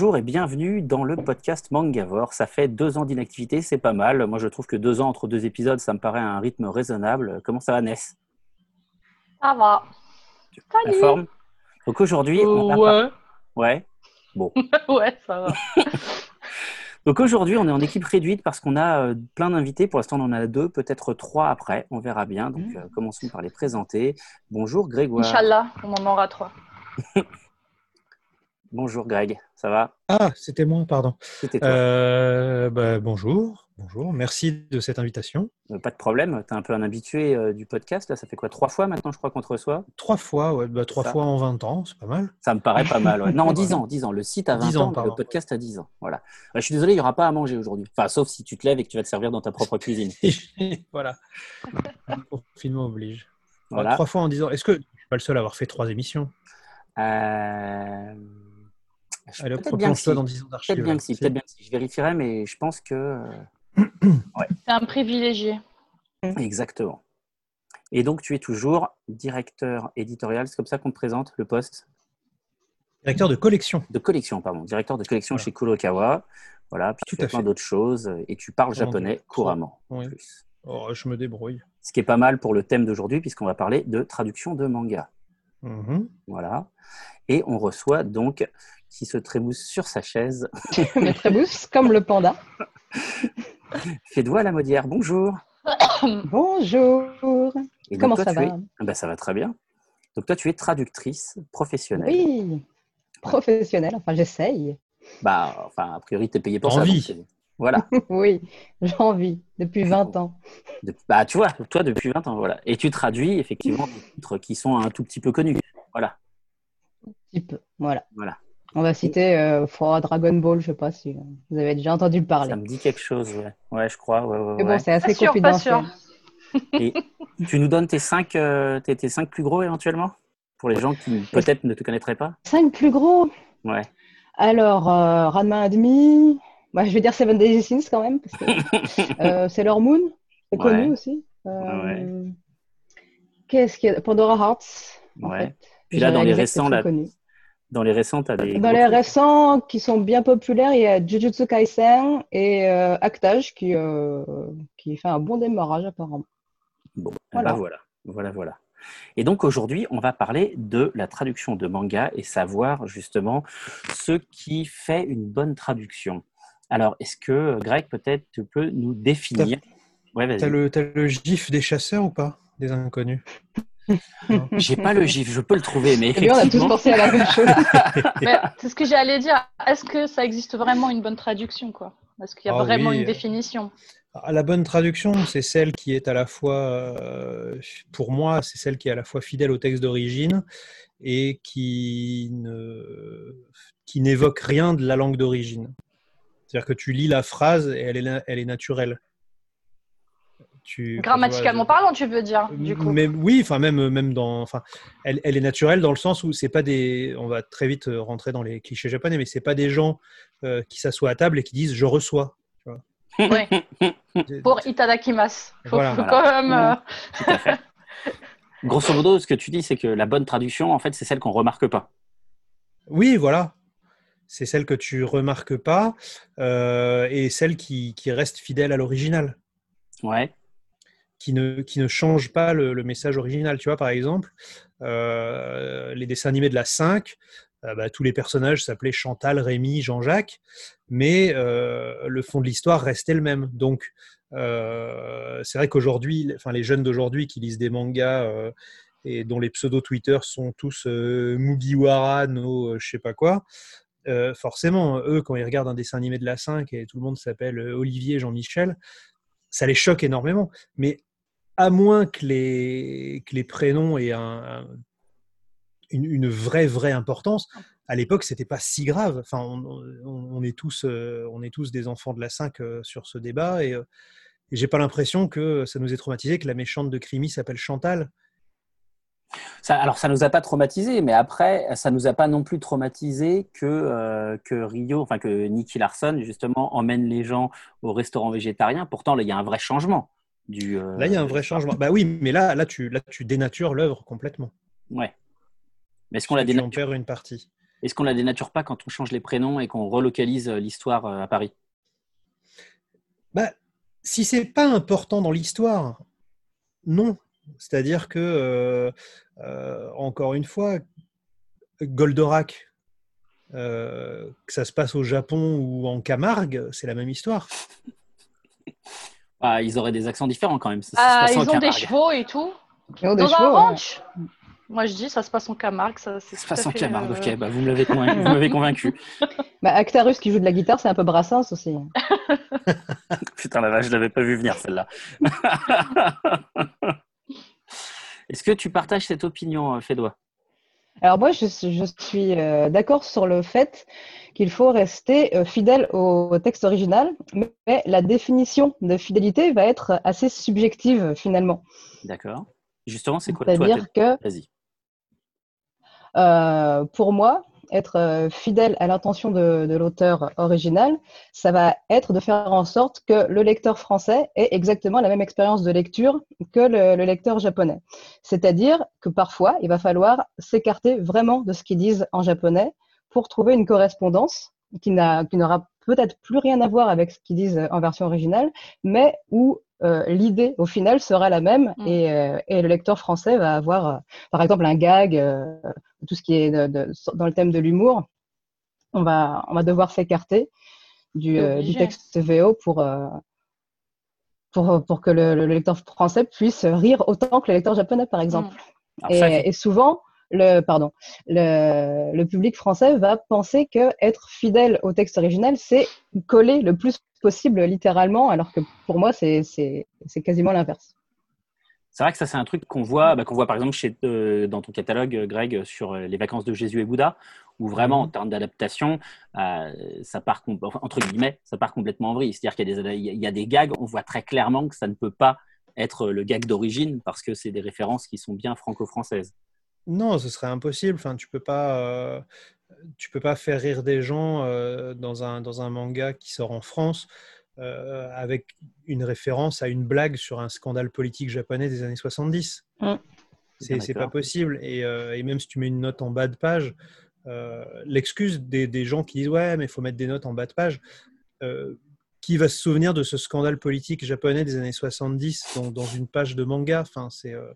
bonjour et bienvenue dans le podcast Mangavore. Ça fait deux ans d'inactivité, c'est pas mal. Moi, je trouve que deux ans entre deux épisodes, ça me paraît un rythme raisonnable. Comment ça va, Ness? Ça va. La forme? Donc aujourd'hui, on Ouais. Ouais. Bon. ouais, ça va. Donc aujourd'hui, on est en équipe réduite parce qu'on a euh, plein d'invités. Pour l'instant, on en a deux, peut-être trois après. On verra bien. Donc, euh, commençons par les présenter. Bonjour Grégoire. Inch'Allah, on en aura trois. Bonjour Greg, ça va? Ah, c'était moi, pardon. C'était toi. Euh, bah, bonjour, bonjour, merci de cette invitation. Euh, Pas de problème, tu es un peu un habitué euh, du podcast. Là, ça fait quoi? Trois fois maintenant, je crois, qu'on te reçoit? Trois fois, ouais, bah, trois Ça. fois en 20 ans, c'est pas mal. Ça me paraît pas mal. ouais. Non, 10 ans, 10 ans. Le site a 20 10 ans, le podcast a 10 ans. Voilà. Je suis désolé, il n'y aura pas à manger aujourd'hui. Enfin, sauf si tu te lèves et que tu vas te servir dans ta propre cuisine. voilà. Confinement oblige. Voilà. Trois fois en 10 ans. Est-ce que je suis pas le seul à avoir fait trois émissions? Euh... je- Allez, Peut-être bien que si. replonge-toi dans 10 ans d'archives. Peut-être bien que si, C'est- peut-être bien que si. Je vérifierai, mais je pense que. euh, C'est un privilégié. Exactement. Et donc, tu es toujours directeur éditorial, c'est comme ça qu'on te présente le poste? Directeur de collection. de collection, pardon, directeur de collection Voilà. chez Kurokawa. Voilà, puis tu fais plein d'autres choses et tu parles japonais couramment. en Oui. plus. Oh, je me débrouille. Ce qui est pas mal pour le thème d'aujourd'hui, puisqu'on va parler de traduction de manga. Mhm. Voilà. Et on reçoit donc, qui se trémousse sur sa chaise, Mais très douce, comme le panda. Fédois Lamodière. Bonjour. Bonjour. Et donc, Comment toi, ça es- va? Ah ben, Ça va très bien. Donc, toi, tu es traductrice professionnelle. Oui, professionnel. Enfin, j'essaye. Bah, enfin, a priori, tu es payé pour Envie. ça. euh, voilà. Oui, j'ai envie depuis 20 ans. De- Bah, tu vois, toi, depuis 20 ans, voilà. Et tu traduis effectivement des titres qui sont un tout petit peu connus. Voilà. Un petit peu. Voilà. Voilà. On va citer euh, Froid Dragon Ball, je sais pas si vous avez déjà entendu parler. Ça me dit quelque chose, ouais. Ouais, je crois. Ouais, ouais, Mais ouais. bon, c'est assez Pas sûr, pas confidentiel. sûr. Et tu nous donnes tes cinq, euh, tes, tes cinq plus gros éventuellement? Pour les gens qui peut-être ne te connaîtraient pas Cinq plus gros? Ouais. Alors, euh, Ranma demi. Bah, je vais dire Seven Days Sins quand même, parce que euh, Sailor Moon, c'est Ouais. connu aussi. Euh, Ouais. Qu'est-ce qu'il y a? Pandora Hearts. en Ouais. fait. Puis là, dans les récents, là, connu. Dans les récents, tu as des. Dans les trucs. récents qui sont bien populaires, il y a Jujutsu Kaisen et euh, Actage qui, euh, qui fait un bon démarrage apparemment. Bon, Voilà. voilà. voilà. Voilà, voilà. Et donc aujourd'hui, on va parler de la traduction de manga et savoir justement ce qui fait une bonne traduction. Alors, est-ce que Greg, peut-être, tu peux nous définir? Ouais, T'as vas-y. le, t'as le gif des chasseurs ou pas Des inconnus? J'ai pas le gif, je peux le trouver, mais Eh on a tous pensé à la même chose. C'est ce que j'allais dire. Est-ce que ça existe vraiment une bonne traduction quoi? Est-ce qu'il y a Ah vraiment oui. une définition? Ah, La bonne traduction, c'est celle qui est à la fois, euh, pour moi, c'est celle qui est à la fois fidèle au texte d'origine et qui ne, qui n'évoque rien de la langue d'origine. C'est-à-dire que tu lis la phrase et elle est, elle est naturelle. Tu, Grammaticalement parlant, tu veux dire du coup. mais oui, enfin même même dans, enfin, elle, elle est naturelle dans le sens où c'est pas des, on va très vite euh, rentrer dans les clichés japonais, mais c'est pas des gens euh, qui s'assoient à table et qui disent je reçois. Ouais. Pour Itadakimasu. Faut, Voilà. faut Voilà. quand même. euh, tout à fait. Grosso modo, ce que tu dis, c'est que la bonne traduction, en fait, c'est celle qu'on remarque pas. Oui, voilà. C'est celle que tu remarques pas euh, et celle qui, qui reste fidèle à l'original, Ouais. Qui ne, qui ne change pas le, message original. Tu vois, par exemple, euh, les dessins animés de la 5, euh, bah, tous les personnages s'appelaient Chantal, Rémi, Jean-Jacques, mais euh, le fond de l'histoire restait le même. Donc, c'est vrai qu'aujourd'hui, enfin, les jeunes d'aujourd'hui qui lisent des mangas et dont les pseudo Twitter sont tous Mugiwara, no, je sais pas quoi, forcément, eux, quand ils regardent un dessin animé de la 5 et tout le monde s'appelle Olivier, Jean-Michel, ça les choque énormément. Mais à moins que les, prénoms aient un- un- une, vraie, vraie importance, à l'époque, c'était pas si grave. Enfin, on, euh, est tous des enfants de la 5 euh, sur ce débat et, euh, et j'ai pas l'impression que ça nous ait traumatisé que la méchante de Crimi s'appelle Chantal. Ça, alors, ça nous a pas traumatisé, mais après, ça nous a pas non plus traumatisé que, euh, que Rio, enfin que Nicky Larson, justement, emmène les gens au restaurant végétarien. Pourtant, il y a un vrai changement. Du, euh, Là, il y a un vrai changement. Bah oui, mais là, là, tu, là, tu dénatures l'œuvre complètement. Ouais. Mais est-ce qu'on la dénature une partie. Est-ce qu'on la dénature pas quand on change les prénoms et qu'on relocalise euh, l'histoire euh, à Paris? Bah, Si c'est pas important dans l'histoire, non. C'est-à-dire que, euh, encore une fois, Goldorak, que ça se passe au Japon ou en Camargue, c'est la même histoire. Ah, ils auraient des accents différents quand même. Ah, ils ont des chevaux et tout. Dans un ranch Moi, je dis, ça se passe en Camargue. Ça, ça se passe en Camargue, ok. Bah, vous m'avez convaincu. convaincu. Bah, Actarus qui joue de la guitare, c'est un peu Brassens aussi. Putain, la vache, je l'avais pas vu venir celle-là. Est-ce que tu partages cette opinion, euh, Fédois? Alors moi, je, suis euh, d'accord sur le fait qu'il faut rester euh, fidèle au texte original, mais la définition de fidélité va être assez subjective finalement. D'accord. Justement, c'est quoi C'est-à-dire que, euh, pour moi, être euh, fidèle à l'intention de, l'auteur original, ça va être de faire en sorte que le lecteur français ait exactement la même expérience de lecture que le, lecteur japonais. C'est-à-dire que parfois, il va falloir s'écarter vraiment de ce qu'ils disent en japonais pour trouver une correspondance qui n'aura peut-être plus rien à voir avec ce qu'ils disent en version originale, mais où euh, l'idée au final sera la même mm. euh, et, le lecteur français va avoir, euh, par exemple, un gag, tout ce qui est dans le thème de l'humour. On va, on va devoir s'écarter du, texte VO pour, pour, pour que le, lecteur français puisse rire autant que le lecteur japonais, par exemple. Mm. Et, souvent, le, pardon, le, le, public français va penser que être fidèle au texte original, c'est coller le plus possible littéralement, alors que pour moi, c'est quasiment l'inverse. C'est vrai que ça, c'est un truc qu'on voit, bah, qu'on voit par exemple chez, euh, dans ton catalogue, Greg, sur euh, les vacances de Jésus et Bouddha, où vraiment, en mhm. termes d'adaptation, euh, ça part, entre guillemets, ça part complètement en vrille. C'est-à-dire qu'il y, y, a des gags, on voit très clairement que ça ne peut pas être le gag d'origine parce que c'est des références qui sont bien franco-françaises. Non, ce serait impossible. Enfin, tu peux pas tu peux pas faire rire des gens euh, dans, un, dans un manga qui sort en France euh, avec une référence à une blague sur un scandale politique japonais des années 70. Mm. C'est pas possible. Et, euh, et, même si tu mets une note en bas de page, l'excuse des, des, gens qui disent ouais, mais il faut mettre des notes en bas de page. qui va se souvenir de ce scandale politique japonais des années 70 dans, dans une page de manga? Enfin, euh,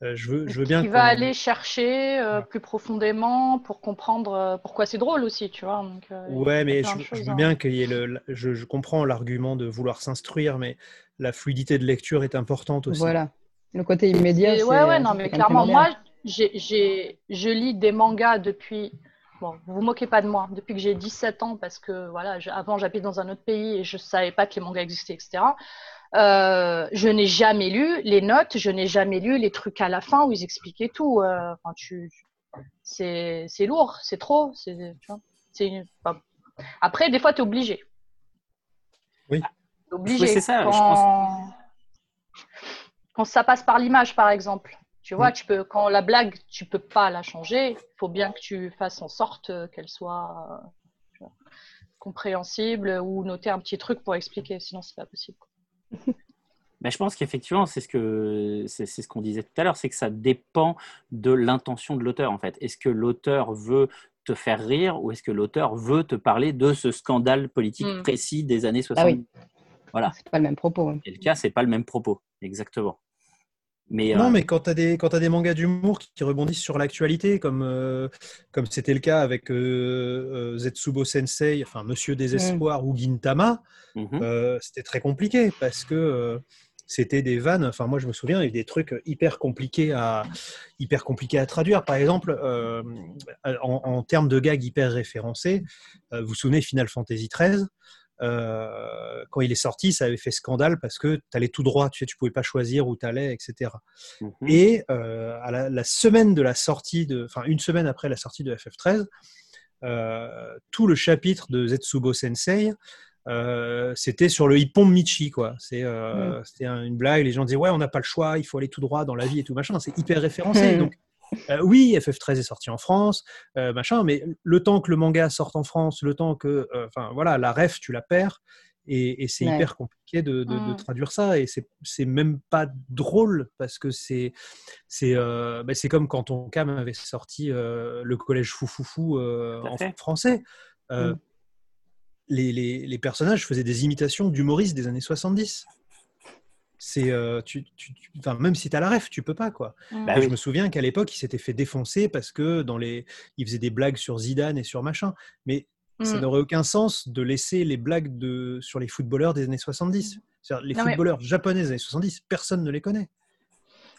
je veux, je veux bien. Qui va aller chercher euh, plus profondément pour comprendre euh, pourquoi c'est drôle aussi, tu vois. Donc, ouais, mais je, veux bien qu'il y ait le. Je, je comprends l'argument de vouloir s'instruire, mais la fluidité de lecture est importante aussi. Voilà. Le côté immédiat. Oui, ouais, ouais, non, mais clairement, moi, j'ai, je lis des mangas depuis. Bon, vous vous moquez pas de moi, depuis que j'ai 17 ans, parce que voilà, avant j'habitais dans un autre pays et je savais pas que les mangas existaient, etc. Euh, je n'ai jamais lu les notes, je n'ai jamais lu les trucs à la fin où ils expliquaient tout. Euh, enfin, tu, c'est, c'est lourd, c'est trop. C'est, tu vois, c'est, Après, des fois, tu es obligé. Oui. obligé. c'est ça. Quand... Je pense... quand ça passe par l'image, par exemple. Tu vois, tu peux, quand la blague, tu peux pas la changer. Il faut bien que tu fasses en sorte qu'elle soit compréhensible ou noter un petit truc pour expliquer. Sinon, c'est pas possible. Mais je pense qu'effectivement, c'est ce que c'est ce qu'on disait tout à l'heure, c'est que ça dépend de l'intention de l'auteur en fait. Est-ce que l'auteur veut te faire rire ou est-ce que l'auteur veut te parler de ce scandale politique hmm. précis des années 60 ah oui. Voilà. C'est pas le même propos. Et le cas, c'est pas le même propos, exactement. Mais, non, euh, mais quand tu as, des, quand as des mangas d'humour qui, rebondissent sur l'actualité, comme euh, comme c'était le cas avec euh, Zetsubo Sensei, enfin Monsieur Désespoir mm. ou Gintama, mhm. c'était très compliqué parce que c'était des vannes. Enfin, moi, je me souviens, il y avait des trucs hyper compliqués à, hyper compliqués à traduire. Par exemple, en, en, termes de gags hyper référencés, vous vous souvenez Final Fantasy XIII euh, quand il est sorti, ça avait fait scandale parce que tu allais tout droit, tu sais, tu pouvais pas choisir où tu allais, etc. Et mhm. euh, à la, semaine de la sortie, de, enfin une semaine après la sortie de FF13, euh, tout le chapitre de Zetsubo Sensei, c'était sur le Hippon Michi, quoi. C'est, mm. C'était une blague, les gens disaient ouais, on n'a pas le choix, il faut aller tout droit dans la vie et tout machin. C'est hyper référencé. Mm. Donc euh, oui, FF13 est sorti en France, euh, machin, mais le temps que le manga sorte en France, le temps que, euh, enfin voilà, la ref, tu la perds. Et, c'est hyper compliqué de, mmh. traduire ça. Et c'est même pas drôle parce que c'est c'est bah, comme quand on cam avait sorti le collège Foufoufou en français. Mmh. Les, les, les, personnages faisaient des imitations d'humoristes des années 70 c'est euh, tu, tu, même si tu as la ref, tu peux pas quoi. Mmh. Bah je me souviens qu'à l'époque, il s'était fait défoncer parce que dans les il faisait des blagues sur Zidane et sur machin, mais ça mmh. n'aurait aucun sens de laisser les blagues de sur les footballeurs des années 70. Les footballeurs japonais des années 70, personne ne les connaît.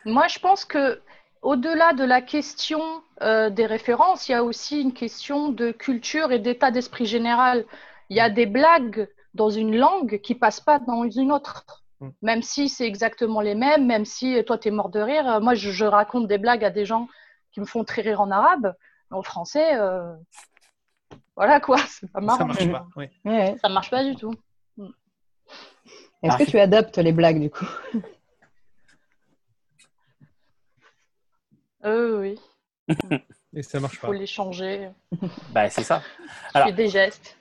Moi, je pense que au-delà de la question euh, des références, il y a aussi une question de culture et d'état d'esprit général. Il y a des blagues dans une langue qui passent pas dans une autre. Mm. Même si c'est exactement les mêmes, même si toi, tu es mort de rire. Moi, je, raconte des blagues à des gens qui me font très rire en arabe. En français, euh, voilà quoi, c'est pas marrant. Ça marche pas, oui. Ça marche pas du tout. Mm. Est-ce que tu adaptes les blagues du coup? Euh, oui. Et ça marche pas. Faut les changer. bah, c'est ça. Alors, fais des gestes.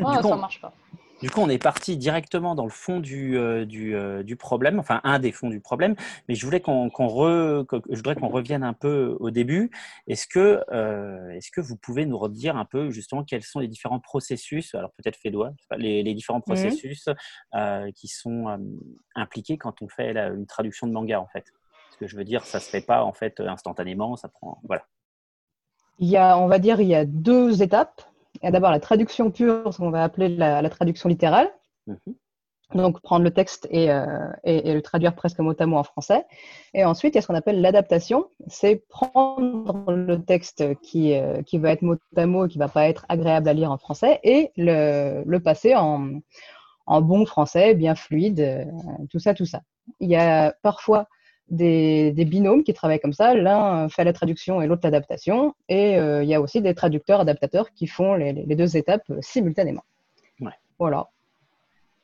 Oh, ça marche pas. Du coup, on est parti directement dans le fond du, euh, euh, du, problème, enfin un des fonds du problème, mais je voulais qu'on je voudrais qu'on revienne un peu au début. Est-ce que, euh, est que vous pouvez nous redire un peu justement quels sont les différents processus, alors peut-être Fédois, les, les différents mmh. processus qui sont impliqués quand on fait une traduction de manga en fait? Ce que je veux dire, ça se fait pas en fait instantanément, ça prend voilà. Il y a, on va dire, il y a deux étapes. Il y a d'abord la traduction pure, ce qu'on va appeler la, traduction littérale. Mhm. Donc, prendre le texte euh, et, et, le traduire presque mot à mot en français. Et ensuite, il y a ce qu'on appelle l'adaptation. C'est prendre le texte qui, euh, qui va être mot à mot et qui ne va pas être agréable à lire en français et le, le passer en, en, bon français, bien fluide, euh, tout ça, tout ça. Il y a parfois des, binômes qui travaillent comme ça. L'un fait la traduction et l'autre l'adaptation. Et euh, il y a aussi des traducteurs, adaptateurs qui font les, deux étapes euh, simultanément. Voilà.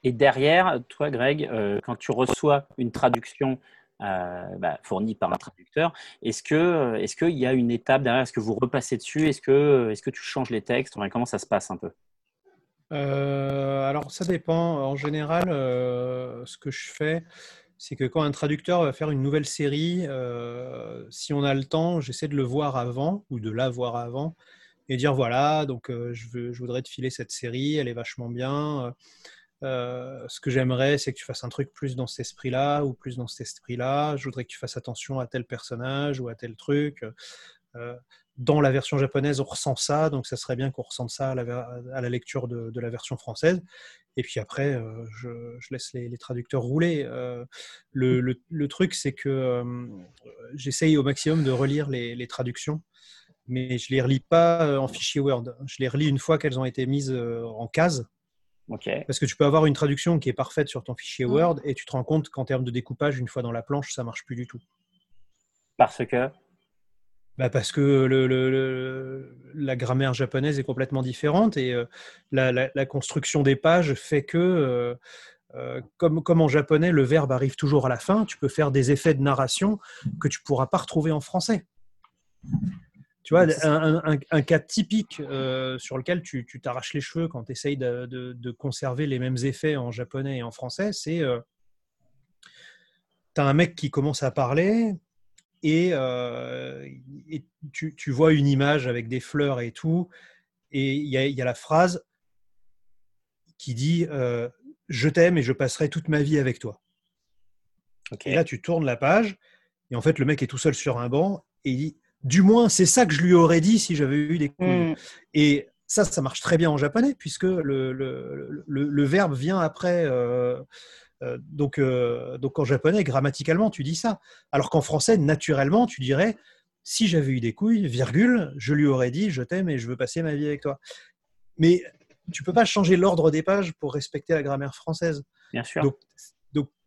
Et derrière, toi, Greg, euh, quand tu reçois une traduction bah, fournie par un traducteur, est-ce que est-ce qu'il y a une étape derrière? Est-ce que vous repassez dessus? Est-ce que est-ce que tu changes les textes? Comment ça se passe un peu? Alors, ça dépend. En général, ce que je fais, c'est que quand un traducteur va faire une nouvelle série, euh, si on a le temps, j'essaie de le voir avant ou de la voir avant et dire voilà, donc euh, je, veux, je, voudrais te filer cette série, elle est vachement bien. Euh, ce que j'aimerais, c'est que tu fasses un truc plus dans cet esprit-là ou plus dans cet esprit-là. Je voudrais que tu fasses attention à tel personnage ou à tel truc dans la version japonaise, on ressent ça, donc ça serait bien qu'on ressente ça à la, lecture de, la version française. Et puis après, euh, je, laisse les, traducteurs rouler. Euh, le, truc, c'est que euh, j'essaye au maximum de relire les, traductions, mais je ne les relis pas en fichier Word. Je les relis une fois qu'elles ont été mises en case. Parce que tu peux avoir une traduction qui est parfaite sur ton fichier mm. Word et tu te rends compte qu'en termes de découpage, une fois dans la planche, ça marche plus du tout. Parce que bah parce que le, la grammaire japonaise est complètement différente et euh, la, construction des pages fait que, euh, euh, comme, comme, en japonais, le verbe arrive toujours à la fin, tu peux faire des effets de narration que tu ne pourras pas retrouver en français. Tu vois, un, cas typique sur lequel tu t'arraches les cheveux quand tu essayes de, de, conserver les mêmes effets en japonais et en français, c'est tu as un mec qui commence à parler, euh, et, tu, tu, vois une image avec des fleurs et tout, et il y, y, a la phrase qui dit euh, Je t'aime et je passerai toute ma vie avec toi. Et là, tu tournes la page, et en fait, le mec est tout seul sur un banc, et il dit Du moins, c'est ça que je lui aurais dit si j'avais eu des couilles. Hmm. Et ça, ça marche très bien en japonais, puisque le, le, le, le verbe vient après. Euh, euh, donc, euh, donc en japonais, grammaticalement, tu dis ça. Alors qu'en français, naturellement, tu dirais si j'avais eu des couilles, virgule, je lui aurais dit je t'aime et je veux passer ma vie avec toi. Mais tu peux pas changer l'ordre des pages pour respecter la grammaire française. Bien sûr. Donc,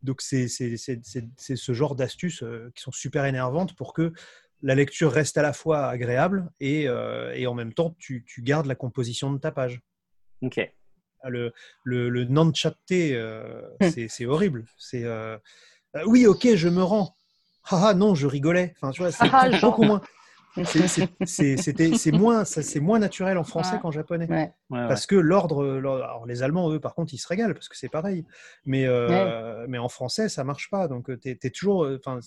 donc, c'est, ce genre d'astuces euh, qui sont super énervantes pour que la lecture reste à la fois agréable et, et en même temps tu, tu, gardes la composition de ta page. Ok. Ah, le, le, le euh, hmm. c'est horrible. C'est euh, euh, oui, ok, je me rends. Ah, ah non, je rigolais. Enfin, tu vois, c'est ah, beaucoup moins. c'est moins, moins naturel en français qu'en japonais. parce que l'ordre, alors les Allemands, eux, par contre, ils se régalent parce que c'est pareil. Mais, euh, mais en français, ça marche pas. Donc, tu es, toujours. Enfin,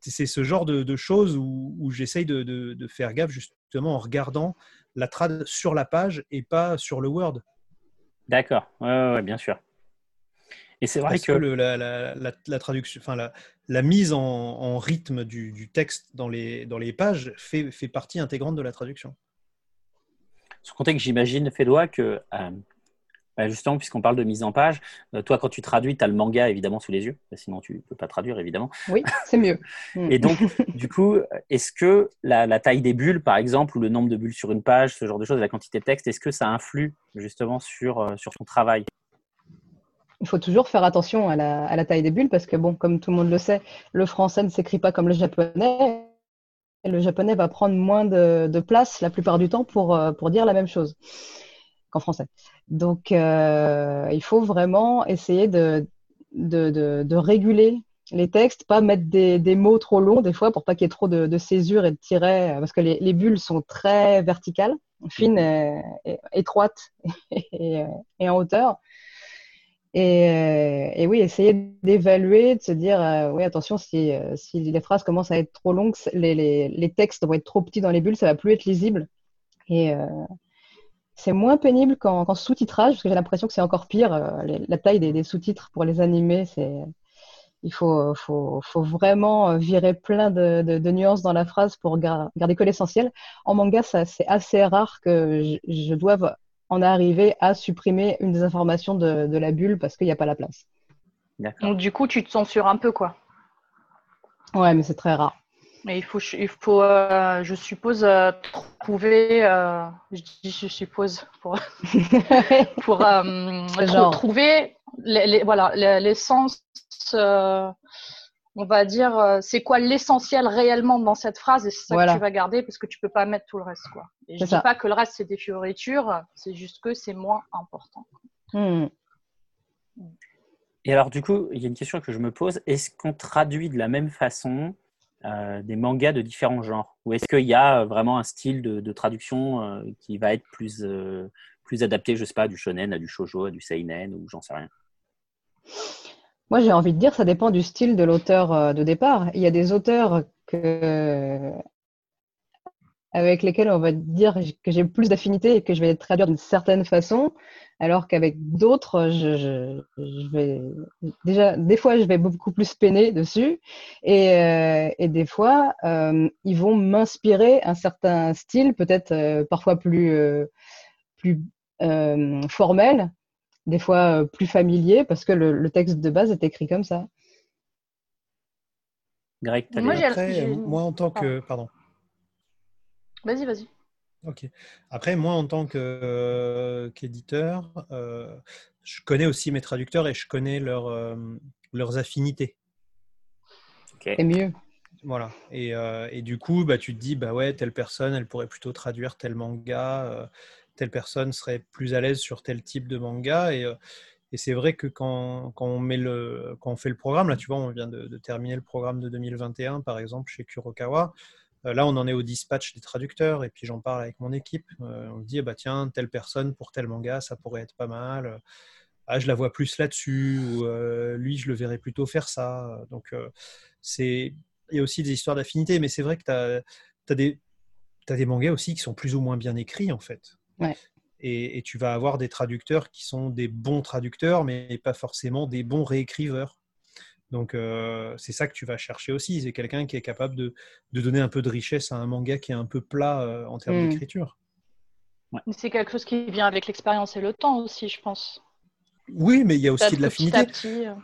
c'est ce genre de, choses où, où j'essaye de, de, faire gaffe justement en regardant la trad sur la page et pas sur le Word. D'accord, ouais, bien sûr. Et c'est vrai que, la, la, la, traduction, enfin la, la mise en, en rythme du, du, texte dans les, dans les pages fait, fait, partie intégrante de la traduction. Sans compter que j'imagine, Fédois, que euh, bah, justement, puisqu'on parle de mise en page, euh, toi, quand tu traduis, tu as le manga évidemment sous les yeux, sinon tu ne peux pas traduire évidemment. Oui, c'est mieux. Et donc, du coup, est-ce que la, la, taille des bulles, par exemple, ou le nombre de bulles sur une page, ce genre de choses, la quantité de texte, est-ce que ça influe justement sur, euh, sur ton travail? Il faut toujours faire attention à la, taille des bulles parce que, bon, comme tout le monde le sait, le français ne s'écrit pas comme le japonais. Et le japonais va prendre moins de, place la plupart du temps pour, euh, pour dire la même chose français. Donc, euh, il faut vraiment essayer de, réguler les textes, pas mettre des, mots trop longs des fois pour pas qu'il y ait trop de, césures et de tirets, parce que les, bulles sont très verticales, fines, et, étroites et, en hauteur. Euh, et, oui, essayer d'évaluer, de se dire, euh, oui, attention, si, euh, les phrases commencent à être trop longues, les, textes vont être trop petits dans les bulles, ça va plus être lisible. Et c'est moins pénible qu'en sous-titrage, parce que j'ai l'impression que c'est encore pire. la taille des, sous-titres pour les animés, c'est il faut, faut, faut, vraiment virer plein de, de, nuances dans la phrase pour garder que l'essentiel. En manga, c'est assez rare que je, je doive est arrivé à supprimer une des informations de, la bulle parce qu'il n'y a pas la place. Donc du coup, tu te censures un peu, quoi. Ouais, mais c'est très rare. Mais il faut, il faut euh, je suppose, euh, trouver, euh, je dis je suppose, pour, pour trouver voilà, l'essence on va dire, euh, c'est quoi l'essentiel réellement dans cette phrase et c'est ça que tu vas garder parce que tu peux pas mettre tout le reste. Quoi. Et je dis pas que le reste c'est des fioritures, c'est juste que c'est moins important. Hmm. Et alors du coup, il y a une question que je me pose, est-ce qu'on traduit de la même façon euh, des mangas de différents genres Ou est-ce qu'il y a vraiment un style de, traduction euh, qui va être plus, plus adapté, je sais pas, du shonen à du shojo, à du seinen ou j'en sais rien? Moi, j'ai envie de dire, ça dépend du style de l'auteur euh, de départ. Il y a des auteurs que, avec lesquels on va dire que j'ai plus d'affinité et que je vais traduire d'une certaine façon, alors qu'avec d'autres, je, vais déjà des fois je vais beaucoup plus peiner dessus et, euh, des fois euh, ils vont m'inspirer un certain style, peut-être parfois plus plus formel des fois euh, plus familier parce que le, texte de base est écrit comme ça. Greg, moi, Après, moi, en tant que. Pardon. Vas-y, vas-y. Ok. Après, moi, en tant euh, qu'éditeur, euh, je connais aussi mes traducteurs et je connais leur, leurs affinités. C'est mieux. Voilà. Et, et, du coup, bah, tu te dis, bah ouais, telle personne, elle pourrait plutôt traduire tel manga telle personne serait plus à l'aise sur tel type de manga. Et, euh, et c'est vrai que quand, quand, on met le, quand on fait le programme, là, tu vois, on vient de, terminer le programme de 2021, par exemple, chez Kurokawa. Euh, là, on en est au dispatch des traducteurs, et puis j'en parle avec mon équipe. Euh, on me dit, bah, tiens, telle personne pour tel manga, ça pourrait être pas mal. Ah, je la vois plus là-dessus, ou lui, je le verrais plutôt faire ça. Donc, c'est il y a aussi des histoires d'affinité, mais c'est vrai que tu as, as, des, as des mangas aussi qui sont plus ou moins bien écrits, en fait. Et, tu vas avoir des traducteurs qui sont des bons traducteurs, mais pas forcément des bons réécriveurs. Donc euh, c'est ça que tu vas chercher aussi. C'est quelqu'un qui est capable de, donner un peu de richesse à un manga qui est un peu plat euh, en termes mm. d'écriture. C'est quelque chose qui vient avec l'expérience et le temps aussi, je pense. Oui, mais il y a aussi de l'affinité. Euh.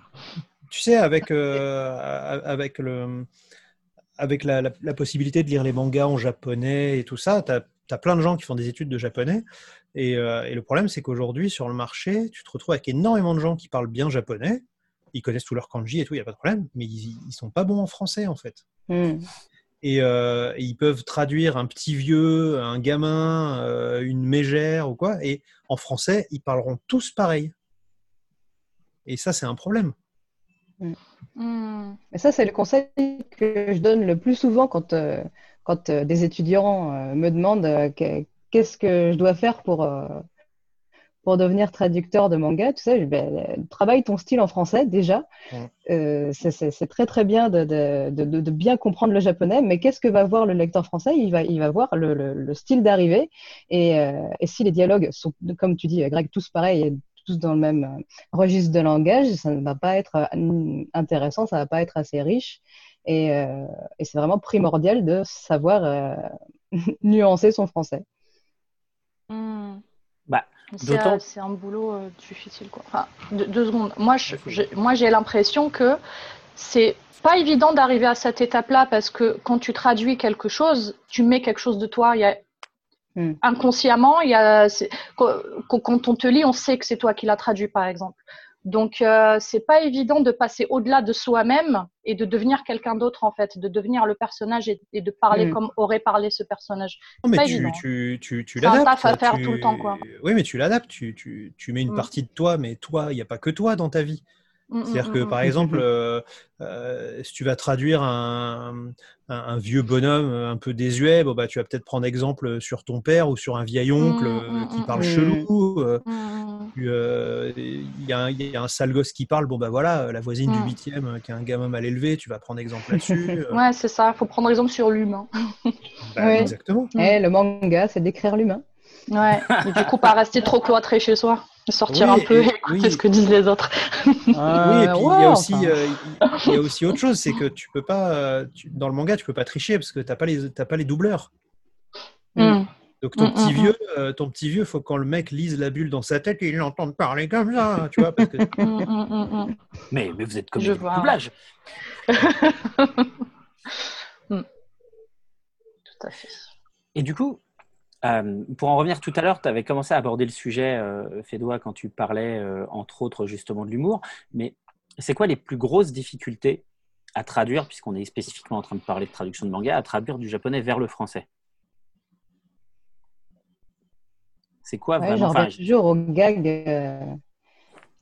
Tu sais, avec, avec, le, avec la, la, possibilité de lire les mangas en japonais et tout ça, tu as plein de gens qui font des études de japonais. Euh, et, le problème, c'est qu'aujourd'hui, sur le marché, tu te retrouves avec énormément de gens qui parlent bien japonais. Ils connaissent tous leurs kanji et tout, il n'y a pas de problème. Mais ils ne sont pas bons en français, en fait. Hmm. Euh, et, ils peuvent traduire un petit vieux, un gamin, euh, une mégère ou quoi. Et en français, ils parleront tous pareil. Et ça, c'est un problème. Hmm. Hmm. ça, c'est le conseil que je donne le plus souvent quand, quand des étudiants me demandent qu'est-ce que je dois faire pour pour devenir traducteur de manga, tu sais, ben, travaille ton style en français déjà. Euh, c'est très très bien de, de, de, de, bien comprendre le japonais, mais qu'est-ce que va voir le lecteur français? Il va, il va voir le, le, style d'arrivée. Et, euh, et, si les dialogues sont, comme tu dis, Greg, tous pareils, tous dans le même euh, registre de langage, ça ne va pas être intéressant, ça ne va pas être assez riche. Et, et c'est vraiment primordial de savoir nuancer son français. Hmm. Bah, c'est un boulot euh, difficile. Quoi. Enfin, deux, secondes. Moi, moi, j'ai l'impression que c'est pas évident d'arriver à cette étape-là parce que quand tu traduis quelque chose, tu mets quelque chose de toi. Il y a hmm. inconsciemment, il y a quand on te lit, on sait que c'est toi qui l'as traduit, par exemple. Donc, euh, c'est pas évident de passer au-delà de soi-même et de devenir quelqu'un d'autre, en fait, de devenir le personnage et, de parler mm. comme aurait parlé ce personnage. Non, mais tu, tu, tu, l'adaptes. C'est un taf à faire tout le temps, quoi. Oui, mais tu l'adaptes. Tu, tu, tu mets une mm. partie de toi, mais toi, il n'y a pas que toi dans ta vie. Mm, C'est-à-dire que, par exemple, euh, euh, si tu vas traduire un, un, vieux bonhomme un peu désuet, bon, bah, tu vas peut-être prendre exemple sur ton père ou sur un vieil oncle qui parle chelou il euh, y, a un sale gosse qui parle, bon bah voilà, euh, la voisine du huitième euh, qui a un gamin mal élevé, tu vas prendre exemple là-dessus. ouais, c'est ça, il faut prendre exemple sur l'humain. Bah, exactement. Et le manga, c'est d'écrire l'humain. Ouais, et du coup, pas rester trop cloîtré chez soi, sortir un peu et, écouter ce que disent les autres. oui, et puis il, y a aussi, il y a aussi autre chose, c'est que tu peux pas, dans le manga, tu peux pas tricher parce que tu n'as pas, les, pas les doubleurs. Mm. Donc ton mm, petit mm, vieux, mm. Euh, ton petit vieux, faut quand le mec lise la bulle dans sa tête, il l'entende parler comme ça, tu vois. mais, mais vous êtes comme du doublage. Tout à fait. Et du coup, euh, pour en revenir tout à l'heure, tu avais commencé à aborder le sujet, euh, Fédois, quand tu parlais, euh, entre autres, justement de l'humour. Mais c'est quoi les plus grosses difficultés à traduire, puisqu'on est spécifiquement en train de parler de traduction de manga, à traduire du japonais vers le français? C'est quoi vraiment J'en toujours aux gags. Euh,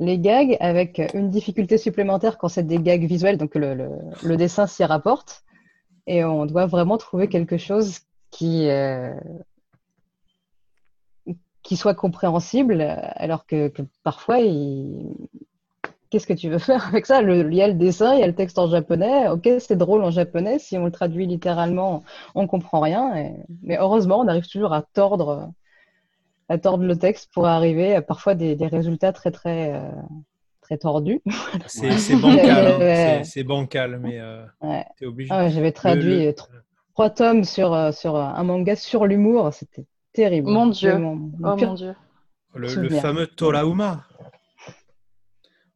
les gags avec une difficulté supplémentaire quand c'est des gags visuels, donc le, dessin s'y rapporte. Et on doit vraiment trouver quelque chose qui, euh, qui soit compréhensible, alors que, parfois, qu'est-ce que tu veux faire avec ça? Il y a le dessin, il y a le texte en japonais. Ok, c'est drôle en japonais. Si on le traduit littéralement, on comprend rien. Mais heureusement, on arrive toujours à tordre à tordre le texte pour arriver à parfois des, des résultats très très euh, très tordus. C'est bancal, hein. c'est bancal, mais euh, es obligé. Ah J'avais traduit trois tomes sur euh, sur un manga sur l'humour, c'était terrible. Mon Dieu, oh mon Dieu. Le, fameux Torauma.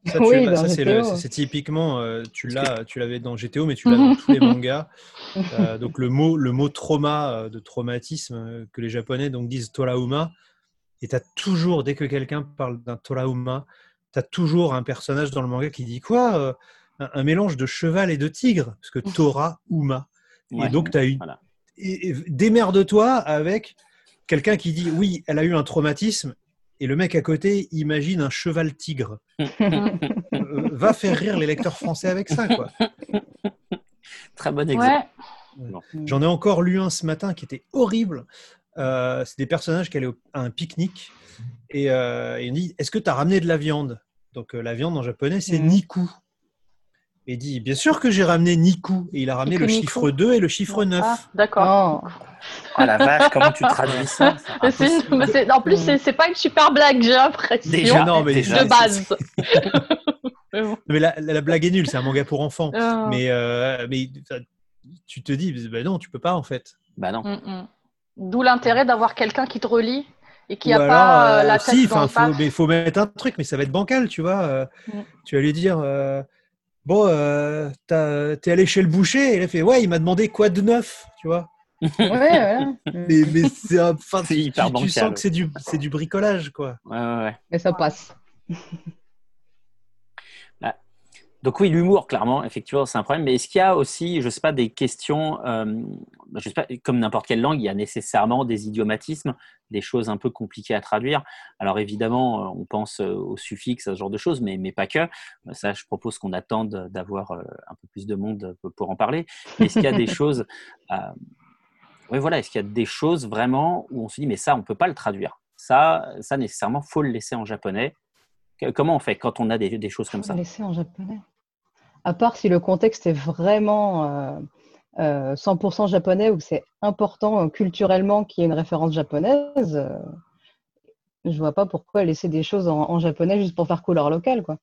Ça, oui, c'est typiquement, euh, tu l'as, tu l'avais dans GTO, mais tu l'as dans tous les mangas. donc le mot, le mot trauma, de traumatisme que les Japonais donc disent Torauma, et tu as toujours, dès que quelqu'un parle d'un Torauma, tu as toujours un personnage dans le manga qui dit quoi euh, un, mélange de cheval et de tigre, parce que Tora Uma. et donc, tu as eu. Démerde-toi avec quelqu'un qui dit oui, elle a eu un traumatisme, et le mec à côté imagine un cheval tigre. Euh, va faire rire les lecteurs français avec ça, quoi. Très bon exemple. J'en ai encore lu un ce matin qui était horrible. Euh, c'est des personnages qui allaient à un pique-nique et, euh, il dit Est-ce que tu as ramené de la viande? Donc euh, la viande en japonais, c'est mhm. niku. Et dit Bien sûr que j'ai ramené niku. Et il a ramené le chiffre 2 et le chiffre 9. Ah, d'accord. Oh. oh. la vache, comment tu traduis ça? En plus, c'est pas une super blague, j'ai l'impression. Déjà, non, mais de base. mais la, blague est nulle, c'est un manga pour enfants. Oh. Mais, mais tu te dis, bah non, tu peux pas en fait. Bah non. Mm, mm. D'où l'intérêt d'avoir quelqu'un qui te relie et qui n'a pas euh, la tête si, dans faut, faut mettre un truc, mais ça va être bancal, tu vois. Euh, mm. Tu vas lui dire, euh, bon, t'es allé chez le boucher, et il a fait, ouais, il m'a demandé quoi de neuf, tu vois. ouais, ouais. mais, mais c'est enfin, hyper tu, tu sens que c'est du, du bricolage, quoi. Ouais, ouais, ouais. Mais ça passe. Donc oui, l'humour, clairement, effectivement, c'est un problème. Mais est-ce qu'il y a aussi, je ne sais pas, des questions, euh, je sais pas, comme n'importe quelle langue, il y a nécessairement des idiomatismes, des choses un peu compliquées à traduire. Alors évidemment, euh, on pense euh, aux suffixes, à ce genre de choses, mais, mais pas que. Ça, je propose qu'on attende d'avoir un peu plus de monde pour en parler. Est-ce qu'il y a des choses Oui, voilà. Est-ce qu'il y a des choses vraiment où on se dit, mais ça, on ne peut pas le traduire Ça, ça nécessairement, faut le laisser en japonais. Comment on fait quand on a des, des choses comme ça? Le laisser en japonais. À part si le contexte est vraiment 100% japonais ou c'est important culturellement qu'il y ait une référence japonaise, je vois pas pourquoi laisser des choses en, japonais juste pour faire couleur locale, quoi.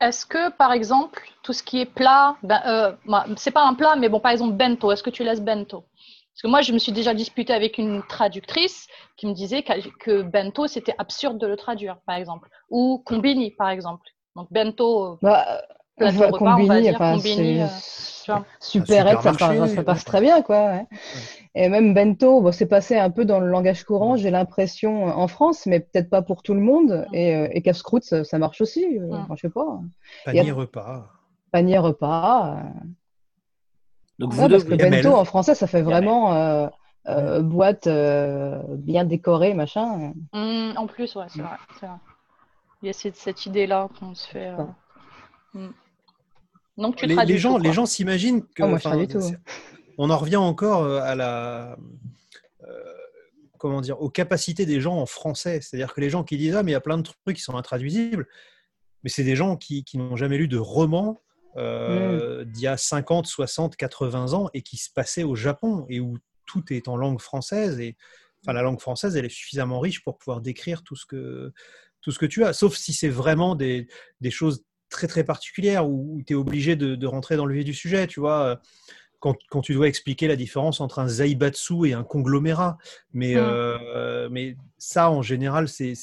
Est-ce que, par exemple, tout ce qui est plat, ben, euh, c'est pas un plat, mais bon, par exemple, bento, est-ce que tu laisses bento? Parce que moi, je me suis déjà disputée avec une traductrice qui me disait que, bento, c'était absurde de le traduire, par exemple. Ou combini, par exemple. Donc, bento, bah, plateau repas, on va dire, combini. Euh, super, ça, passe, ça, passe très bien, quoi. Et même bento, c'est passé un peu dans le langage courant, j'ai l'impression, en France, mais peut-être pas pour tout le monde. Et, euh, et casse-croûte, ça, marche aussi. Euh, je sais pas. Panier repas. Panier repas. Donc parce que bento en français, ça fait vraiment boîte bien décorée, machin. Mmh, en plus, ouais, c'est vrai, Il y a cette, cette idée-là qu'on se fait. Mmh. Donc tu les, les gens, les gens s'imaginent que. Oh, on en revient encore euh, à la. Euh, comment dire, aux capacités des gens en français. C'est-à-dire que les gens qui disent Ah, mais il y a plein de trucs qui sont intraduisibles, mais c'est des gens qui, n'ont jamais lu de roman euh, mm. d'il y a 50, 60, 80 ans et qui se passaient au Japon et où tout est en langue française. Et enfin, la langue française, elle est suffisamment riche pour pouvoir décrire tout ce que, tout ce que tu as, sauf si c'est vraiment des, des choses très très particulière où, tu es obligé de, rentrer dans le vif du sujet, tu vois. Euh, quand, quand, tu dois expliquer la différence entre un zaibatsu et un conglomérat. Mais, mmh. euh, mais ça, en général, c'est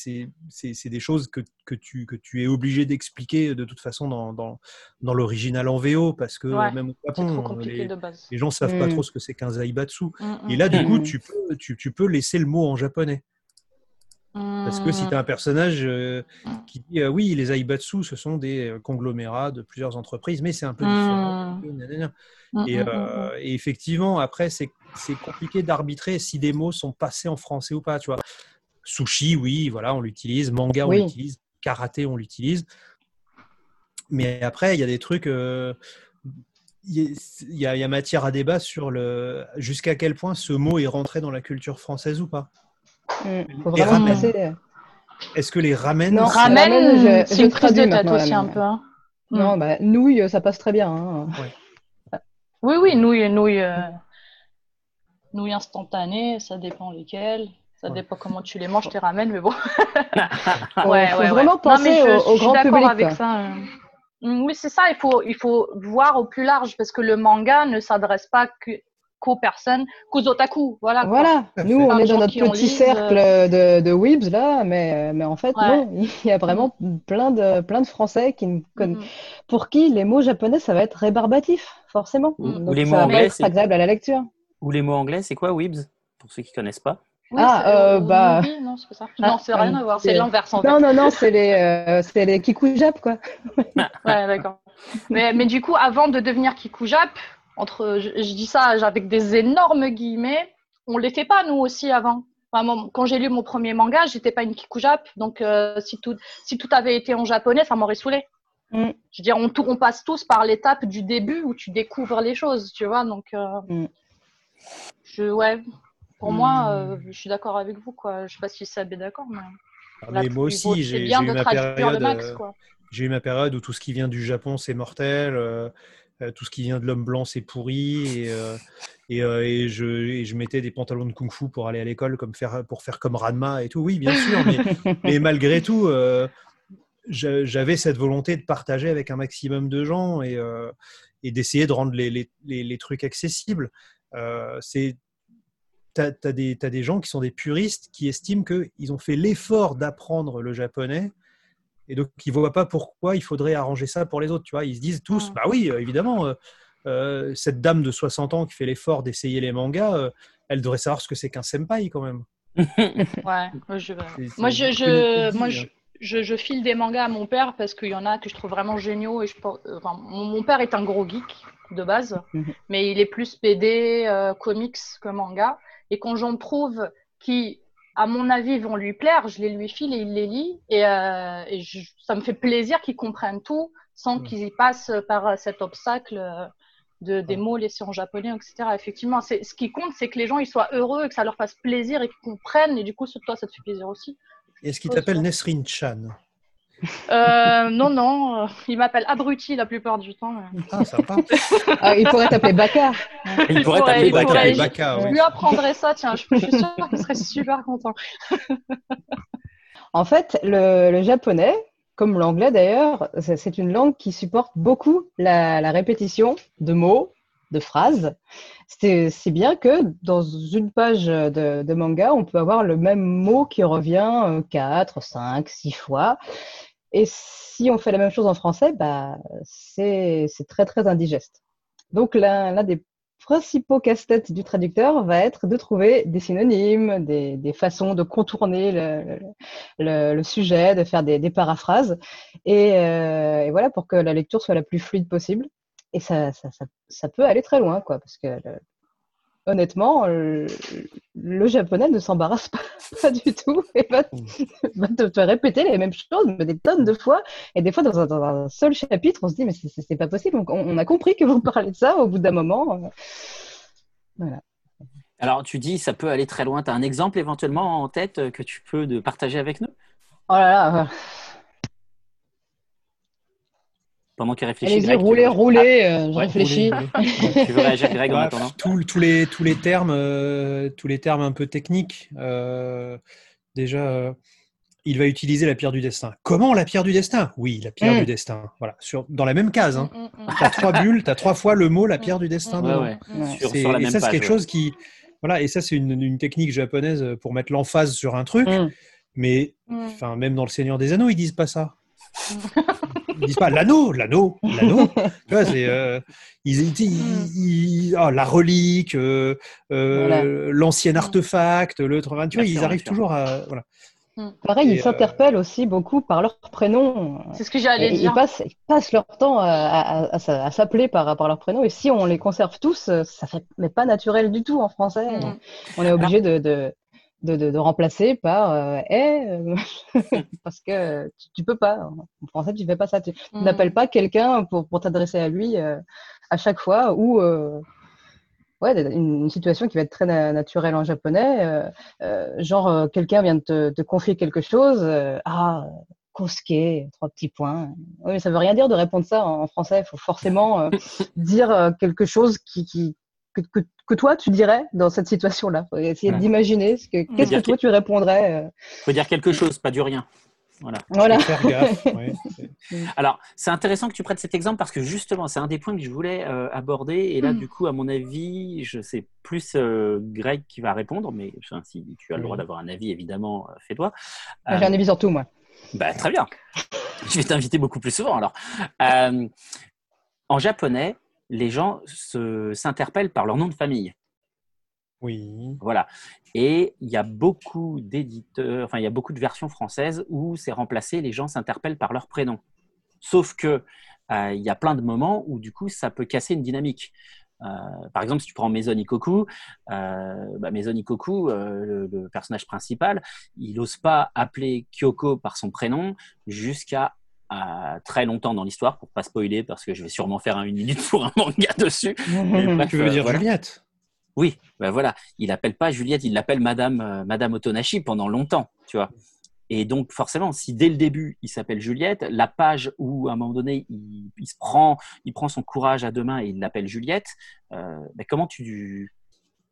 des choses que, que, tu, que tu es obligé d'expliquer de toute façon dans, dans, dans l'original en VO, parce que même au Japon, les, les, gens ne savent pas mmh. trop ce que c'est qu'un zaibatsu. Mmh, et là, du coup, tu peux, tu, tu peux laisser le mot en japonais. Parce que si tu as un personnage euh, qui dit euh, oui, les Aibatsu, ce sont des euh, conglomérats de plusieurs entreprises, mais c'est un peu différent. Mmh. Et, effectivement, après, c'est compliqué d'arbitrer si des mots sont passés en français ou pas. Tu vois. Sushi, oui, voilà, on l'utilise. Manga, on l'utilise. Karaté, on l'utilise. Mais après, il y a des trucs. il y, a, y, a matière à débat sur le jusqu'à quel point ce mot est rentré dans la culture française ou pas. Mm. Est-ce que les ramen Non, ramen, c'est une prise de tête aussi un peu. Hein. Non, mm. bah, nouilles, ça passe très bien. Hein. Oui, oui, nouilles, nouilles, euh... nouilles instantanées, ça dépend lesquelles. Ça dépend comment tu les manges, tes ramen, mais bon. ouais, faut vraiment penser au, grand public. avec ça. Euh. Mm, oui, c'est ça. Il faut, il faut voir au plus large parce que le manga ne s'adresse pas que qu'aux personnes, qu'aux otaku. Voilà. Voilà. Nous, on est dans notre petit cercle euh, de, de weebs là, mais, mais en fait, non. Il y a vraiment plein de, plein de Français qui mm. pour qui les mots japonais, ça va être rébarbatif, forcément. Mm. Ou les mots anglais, c'est agréable à la lecture. Ou les mots anglais, c'est quoi weebs Pour ceux qui connaissent pas? ah, euh, bah. non, c'est pas ça. Ah, non, c'est rien à voir. C'est l'inverse en fait. Non, non, non, c'est les, euh, c'est les kikujap, quoi. ouais, d'accord. Mais, mais du coup, avant de devenir kikujap, entre, je, dis ça avec des énormes guillemets, on ne les fait pas nous aussi avant. quand j'ai lu mon premier manga, j'étais pas une kikujap, donc euh, si, tout, si tout avait été en japonais, ça m'aurait saoulé. Mm. Je veux dire, on, on passe tous par l'étape du début où tu découvres les choses, tu vois. Donc, euh, mm. je, ouais, pour moi, euh, je suis d'accord avec vous, quoi. Je sais pas si Sab est d'accord, mais. Ah, moi aussi, j'ai eu ma période. J'ai eu ma période où tout ce qui vient du Japon, c'est mortel. Euh, tout ce qui vient de l'homme blanc, c'est pourri. Et, euh, euh, et, je, je, mettais des pantalons de kung-fu pour aller à l'école comme faire, pour faire comme Ranma et tout. Oui, bien sûr, mais, malgré tout, j'avais cette volonté de partager avec un maximum de gens et, et d'essayer de rendre les, les, les, trucs accessibles. c'est tu as, as, des gens qui sont des puristes qui estiment qu'ils ont fait l'effort d'apprendre le japonais et donc, ils ne voient pas pourquoi il faudrait arranger ça pour les autres. Tu vois, ils se disent tous, bah oui, euh, évidemment, euh, euh, cette dame de 60 ans qui fait l'effort d'essayer les mangas, elle devrait savoir ce que c'est qu'un senpai quand même. ouais, moi, je, moi, je, moi je, je, file des mangas à mon père parce qu'il y en a que je trouve vraiment géniaux. Et je, enfin, mon, père est un gros geek de base, mhm. mais il est plus PD, comics que manga. Et quand j'en trouve qui à mon avis, vont lui plaire. Je les lui file et il les lit. Et, euh, ça me fait plaisir qu'ils comprennent tout sans mm. qu'ils y passent par cet obstacle de, des mots laissés en japonais, etc. Effectivement, ce qui compte, c'est que les gens ils soient heureux, et que ça leur fasse plaisir et qu'ils comprennent. Et du coup, sur toi, ça te fait plaisir aussi. Est-ce qu'il t'appelle Nesrin Chan euh, non, non, euh, il m'appelle abruti la plupart du temps. Ah, sympa. ah, il pourrait t'appeler Baka. Il, pourrait t'appeler Baka. Baka Je lui apprendrais ça, tiens, je, suis sûre qu'il serait super content. en fait, le, le japonais, comme l'anglais d'ailleurs, c'est une langue qui supporte beaucoup la, répétition de mots, de phrases. C'est bien que dans une page de, manga, on peut avoir le même mot qui revient 4, 5, 6 fois. Et si on fait la même chose en français, bah, c'est très très indigeste. Donc l'un des principaux casse-têtes du traducteur va être de trouver des synonymes, des, façons de contourner le, sujet, de faire des, paraphrases, euh, et, voilà pour que la lecture soit la plus fluide possible. Et ça, ça, peut aller très loin, quoi, parce que honnêtement, le, japonais ne s'embarrasse pas, du tout et va, te, répéter les mêmes choses, mais des tonnes de fois. Et des fois, dans un, seul chapitre, on se dit, mais c'est pas possible. On, a compris que vous parlez de ça au bout d'un moment. Voilà. Alors, tu dis, ça peut aller très loin. Tu as un exemple éventuellement en tête que tu peux de partager avec nous? Oh là là, pendant qu'il réfléchit. Allez-y, roulez, roulez, ah, euh, je réfléchis. tu veux réagir, Greg, en attendant tous, les, tous, les termes, euh, tous les termes un peu techniques, euh, déjà, il va utiliser la pierre du destin. Comment la pierre du destin? Oui, la pierre mm. du destin. Voilà, sur, dans la même case. Hein. Mm, mm, tu as trois bulles, tu as trois fois le mot la pierre du destin. Ouais, et ça, c'est quelque chose qui. Voilà, et ça, c'est une, une, technique japonaise pour mettre l'emphase sur un truc. Mais enfin, même dans Le Seigneur des Anneaux, ils disent pas ça ils disent pas l'anneau, l'anneau, l'anneau. tu vois, c'est euh, ils, oh, la relique, euh, euh, l'ancien artefact, le. Tu vois, ils arrivent toujours à voilà. Mm. Pareil, ils s'interpellent aussi beaucoup par leur prénom. C'est ce que j'allais dire. Ils passent, ils passent, leur temps à, à, s'appeler par, par leur prénom. Et si on les conserve tous, ça fait mais pas naturel du tout en français. Mm. On est obligé de, de, de, remplacer par euh, euh parce que tu, tu, peux pas. En français, tu fais pas ça. Tu, mm. n'appelles pas quelqu'un pour, pour t'adresser à lui euh, à chaque fois ou euh, ouais, une, situation qui va être très naturelle en japonais. genre, quelqu'un vient de te, te, confier quelque chose. ah, Kosuke, trois petits points. Oui, mais ça veut rien dire de répondre ça en, français. Il faut forcément dire quelque chose qui, qui, que, que, que, toi tu dirais dans cette situation-là? Essayer d'imaginer ce que, qu'est-ce que toi tu répondrais. Il euh? faut dire quelque chose, pas du rien. Voilà. voilà. Alors, c'est intéressant que tu prêtes cet exemple parce que justement, c'est un des points que je voulais euh, aborder. Et là, mm. du coup, à mon avis, je sais plus euh, Greg qui va répondre, mais si tu as le droit d'avoir un avis, évidemment, fais-toi. J'ai un avis sur tout, moi. Bah, très bien. je vais t'inviter beaucoup plus souvent alors. en japonais, les gens s'interpellent par leur nom de famille. Oui. Voilà. Et il y a beaucoup d'éditeurs, enfin, il y a beaucoup de versions françaises où c'est remplacé, les gens s'interpellent par leur prénom. Sauf que euh, il y a plein de moments où, du coup, ça peut casser une dynamique. Euh, par exemple, si tu prends Maison Ikoku, euh, bah, Maison Ikoku, le, le, personnage principal, il n'ose pas appeler Kyoko par son prénom jusqu'à très longtemps dans l'histoire pour pas spoiler parce que je vais sûrement faire une minute pour un manga dessus. tu veux dire Juliette? Oui, ben voilà. Il appelle pas Juliette, il l'appelle Madame euh, Madame Otonashi pendant longtemps, tu vois. Et donc forcément, si dès le début il s'appelle Juliette, la page où à un moment donné il, se prend, il prend son courage à deux mains et il l'appelle Juliette, euh, ben comment tu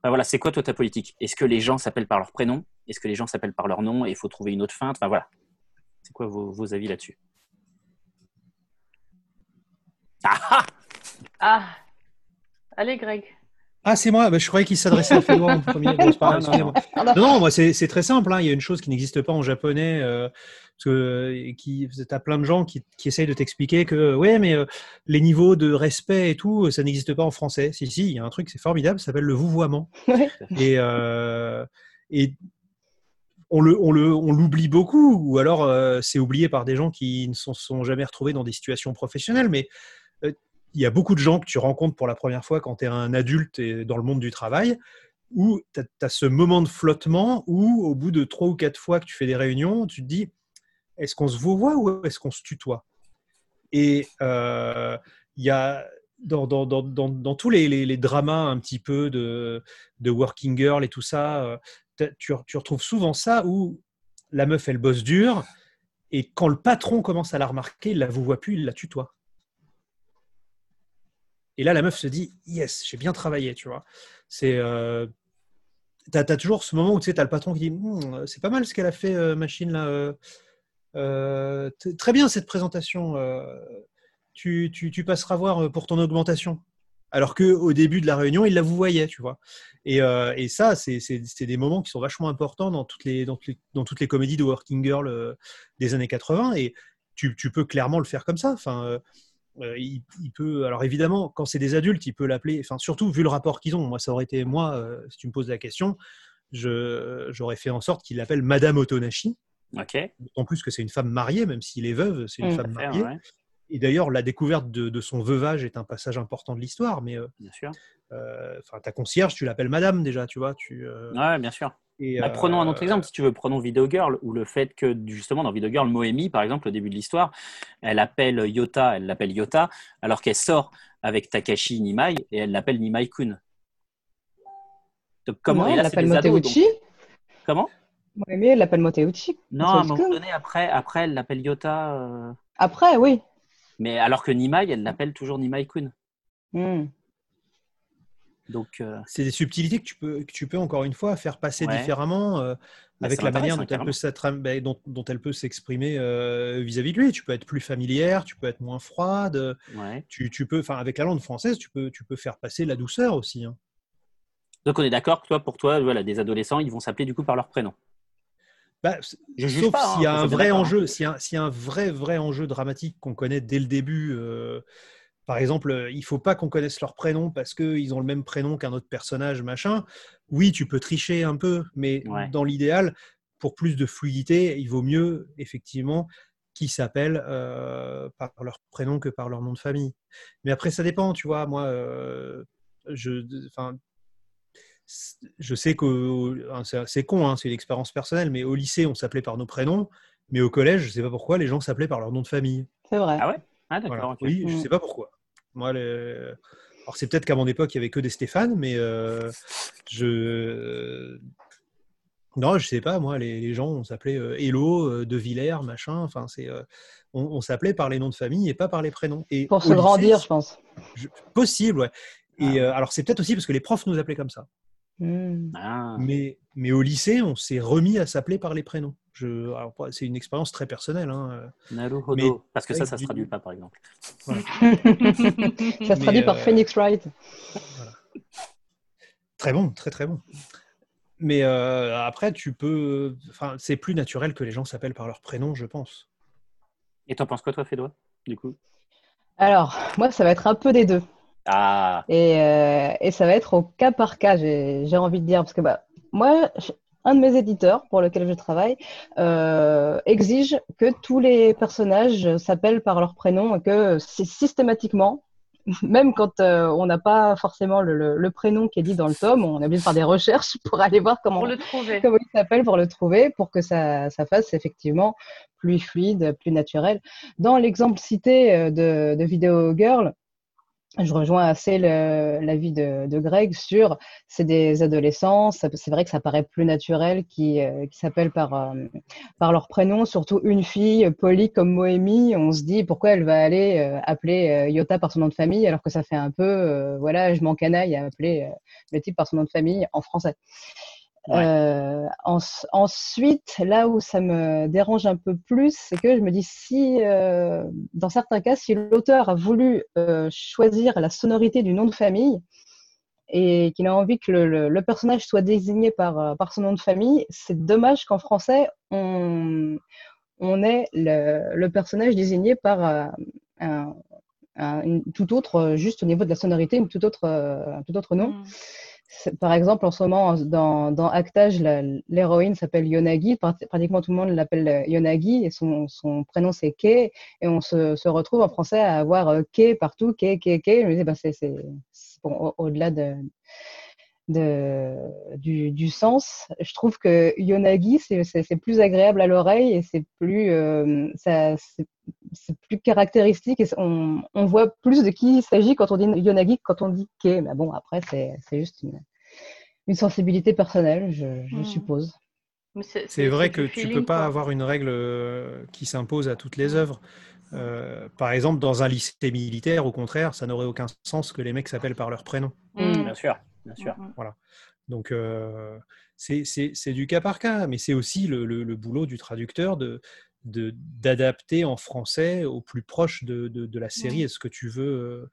ben voilà, c'est quoi toi ta politique? Est-ce que les gens s'appellent par leur prénom? Est-ce que les gens s'appellent par leur nom? Et il faut trouver une autre fin Enfin voilà. C'est quoi vos avis là-dessus? Ah Ah Allez, Greg. Ah, c'est moi. Bah, je croyais qu'il s'adressait à Fédor en premier. non, non, moi, c'est très simple. Hein. Il y a une chose qui n'existe pas en japonais. Euh, parce que qui, as plein de gens qui, qui essayent de t'expliquer que, ouais, mais euh, les niveaux de respect et tout, ça n'existe pas en français. Si, si, il y a un truc, c'est formidable, ça s'appelle le vouvoiement. et, euh, et on le, on le, on l'oublie beaucoup, ou alors euh, c'est oublié par des gens qui ne se sont, jamais retrouvés dans des situations professionnelles. Mais il y a beaucoup de gens que tu rencontres pour la première fois quand tu es un adulte et dans le monde du travail, où tu as, ce moment de flottement où, au bout de trois ou quatre fois que tu fais des réunions, tu te dis est-ce qu'on se voit ou est-ce qu'on se tutoie? Et euh, il y a dans, dans, dans, dans, tous les, les, dramas un petit peu de, de working girl et tout ça, tu, tu, retrouves souvent ça où la meuf, elle bosse dur, et quand le patron commence à la remarquer, il la vous voit plus, il la tutoie. Et là, la meuf se dit Yes, j'ai bien travaillé, tu vois. C'est. Euh, tu as, toujours ce moment où tu sais, as le patron qui dit hmm, C'est pas mal ce qu'elle a fait, euh, machine, là. Euh, euh, très bien cette présentation. Tu, tu, passeras voir pour ton augmentation. Alors qu'au début de la réunion, il la vous voyait, tu vois. Et, et ça, c'est des moments qui sont vachement importants dans toutes les, dans, dans toutes les comédies de Working Girl des années 80. Et tu, tu, peux clairement le faire comme ça. Enfin, euh, il, peut, alors évidemment, quand c'est des adultes, il peut l'appeler, enfin surtout vu le rapport qu'ils ont. Moi, ça aurait été moi, euh, si tu me poses la question, j'aurais fait en sorte qu'il l'appelle Madame Otonashi. Ok. En plus que c'est une femme mariée, même s'il est veuve, c'est une mmh. femme mariée. Et d'ailleurs, la découverte de, son veuvage est un passage important de l'histoire. Mais euh, bien sûr. Enfin, ta concierge, tu l'appelles Madame déjà, tu vois. Tu, Ouais, bien sûr. Bah, prenons un autre exemple, si tu veux, prenons Video Girl, ou le fait que justement dans Video Girl, Moemi, par exemple, au début de l'histoire, elle appelle Yota, elle l'appelle Yota, alors qu'elle sort avec Takashi Nimai et elle l'appelle Nimai-kun. comment elle l'appelle Moteuchi Comment Moemi, elle l'appelle Moteuchi. Non, à un moment donné, après, après elle l'appelle Yota. Euh. Après, oui. Mais alors que Nimai, elle l'appelle toujours Nimai-kun. Hmm. Donc, euh, c'est des subtilités que tu peux, que tu peux encore une fois faire passer différemment euh, bah, avec la manière dont elle, peut bah, dont, dont elle, peut s'exprimer euh, vis-à-vis de lui. Tu peux être plus familière, tu peux être moins froide. Tu, tu, peux, enfin, avec la langue française, tu peux, tu peux faire passer la douceur aussi. Hein. Donc, on est d'accord que toi, pour toi, voilà, des adolescents, ils vont s'appeler du coup par leur prénom. Bah, Je sauf s'il y a hein, un vrai enjeu, s'il y, a un vrai vrai enjeu dramatique qu'on connaît dès le début par exemple, euh, il ne faut pas qu'on connaisse leur prénom parce qu'ils ont le même prénom qu'un autre personnage, machin. Oui, tu peux tricher un peu, mais dans l'idéal, pour plus de fluidité, il vaut mieux effectivement qu'ils s'appellent euh, par leur prénom que par leur nom de famille. Mais après, ça dépend, tu vois. Moi, euh, je, je sais que c'est con, hein, c'est une expérience personnelle, mais au lycée, on s'appelait par nos prénoms, mais au collège, je ne sais pas pourquoi, les gens s'appelaient par leur nom de famille. C'est vrai. Ah ouais? Ah, d'accord. Oui, je ne mm. sais pas pourquoi. Moi, Alors, c'est peut-être qu'à mon époque, il n'y avait que des Stéphane, mais euh, je. Non, je sais pas, moi, les, gens, on s'appelait euh, Hello, euh, De Villers, machin. Enfin, c'est, on, s'appelait par les noms de famille et pas par les prénoms. Et Pour se grandir, je pense. possible, ouais. Et ah. alors, c'est peut-être aussi parce que les profs nous appelaient comme ça. Hmm. Ah. Mais, mais au lycée, on s'est remis à s'appeler par les prénoms. C'est une expérience très personnelle. Hein. Naruhodo, parce que ça, ça ne se traduit pas, par exemple. ça se traduit par euh, Phoenix Wright. Très bon, très très bon. Mais euh, après, tu peux. Enfin, c'est plus naturel que les gens s'appellent par leur prénom, je pense. Et t'en penses quoi, toi, Fédois, du coup? Alors, moi, ça va être un peu des deux. Ah. Et, euh, et, ça va être au cas par cas, j'ai envie de dire. Parce que bah, moi, un de mes éditeurs pour lequel je travaille euh, exige que tous les personnages s'appellent par leur prénom et que c'est systématiquement, même quand euh, on n'a pas forcément le, prénom qui est dit dans le tome, on a obligé de faire des recherches pour aller voir comment, le trouver. comment il s'appelle pour le trouver, pour que ça, ça fasse effectivement plus fluide, plus naturel. Dans l'exemple cité euh, de, de Video Girl, je rejoins assez l'avis de, Greg sur c'est des adolescents, c'est vrai que ça paraît plus naturel qui, euh, qui s'appellent par, euh, par leur prénom, surtout une fille polie comme Moemi, on se dit pourquoi elle va aller euh, appeler Yota par son nom de famille alors que ça fait un peu, voilà, je m'encanaille à appeler le type par son nom de famille en français. Euh, ensuite, là où ça me dérange un peu plus, c'est que je me dis si, euh, dans certains cas, si l'auteur a voulu euh, choisir la sonorité du nom de famille et qu'il a envie que le, personnage soit désigné par, par son nom de famille, c'est dommage qu'en français, on, on ait le, personnage désigné par un, tout autre, juste au niveau de la sonorité, une tout autre, un tout autre nom. Mm. Par exemple, en ce moment, dans, dans Actage, l'héroïne s'appelle Yonagi. Pratiquement tout le monde l'appelle euh, Yonagi et son, son prénom c'est Kei. Et on se, se, retrouve en français à avoir euh, Kei partout, Kei, Kei, Kei. Je me disais, bah, c'est bon, au-delà de, de, du, du, sens. Je trouve que Yonagi, c'est plus agréable à l'oreille et c'est plus. Euh, ça, c'est plus caractéristique et on, on, voit plus de qui il s'agit quand on dit Yonagi que quand on dit Ke. Mais bon, après, c'est juste une, une, sensibilité personnelle, je, je hmm. suppose. C'est vrai que tu ne peux pas avoir une règle euh, qui s'impose à toutes les œuvres. Euh, par exemple, dans un lycée militaire, au contraire, ça n'aurait aucun sens que les mecs s'appellent par leur prénom. Hmm. Bien sûr, bien sûr. Voilà. Donc, euh, c'est du cas par cas, mais c'est aussi le, le, boulot du traducteur de d'adapter en français au plus proche de, de, la série et ce que tu veux euh,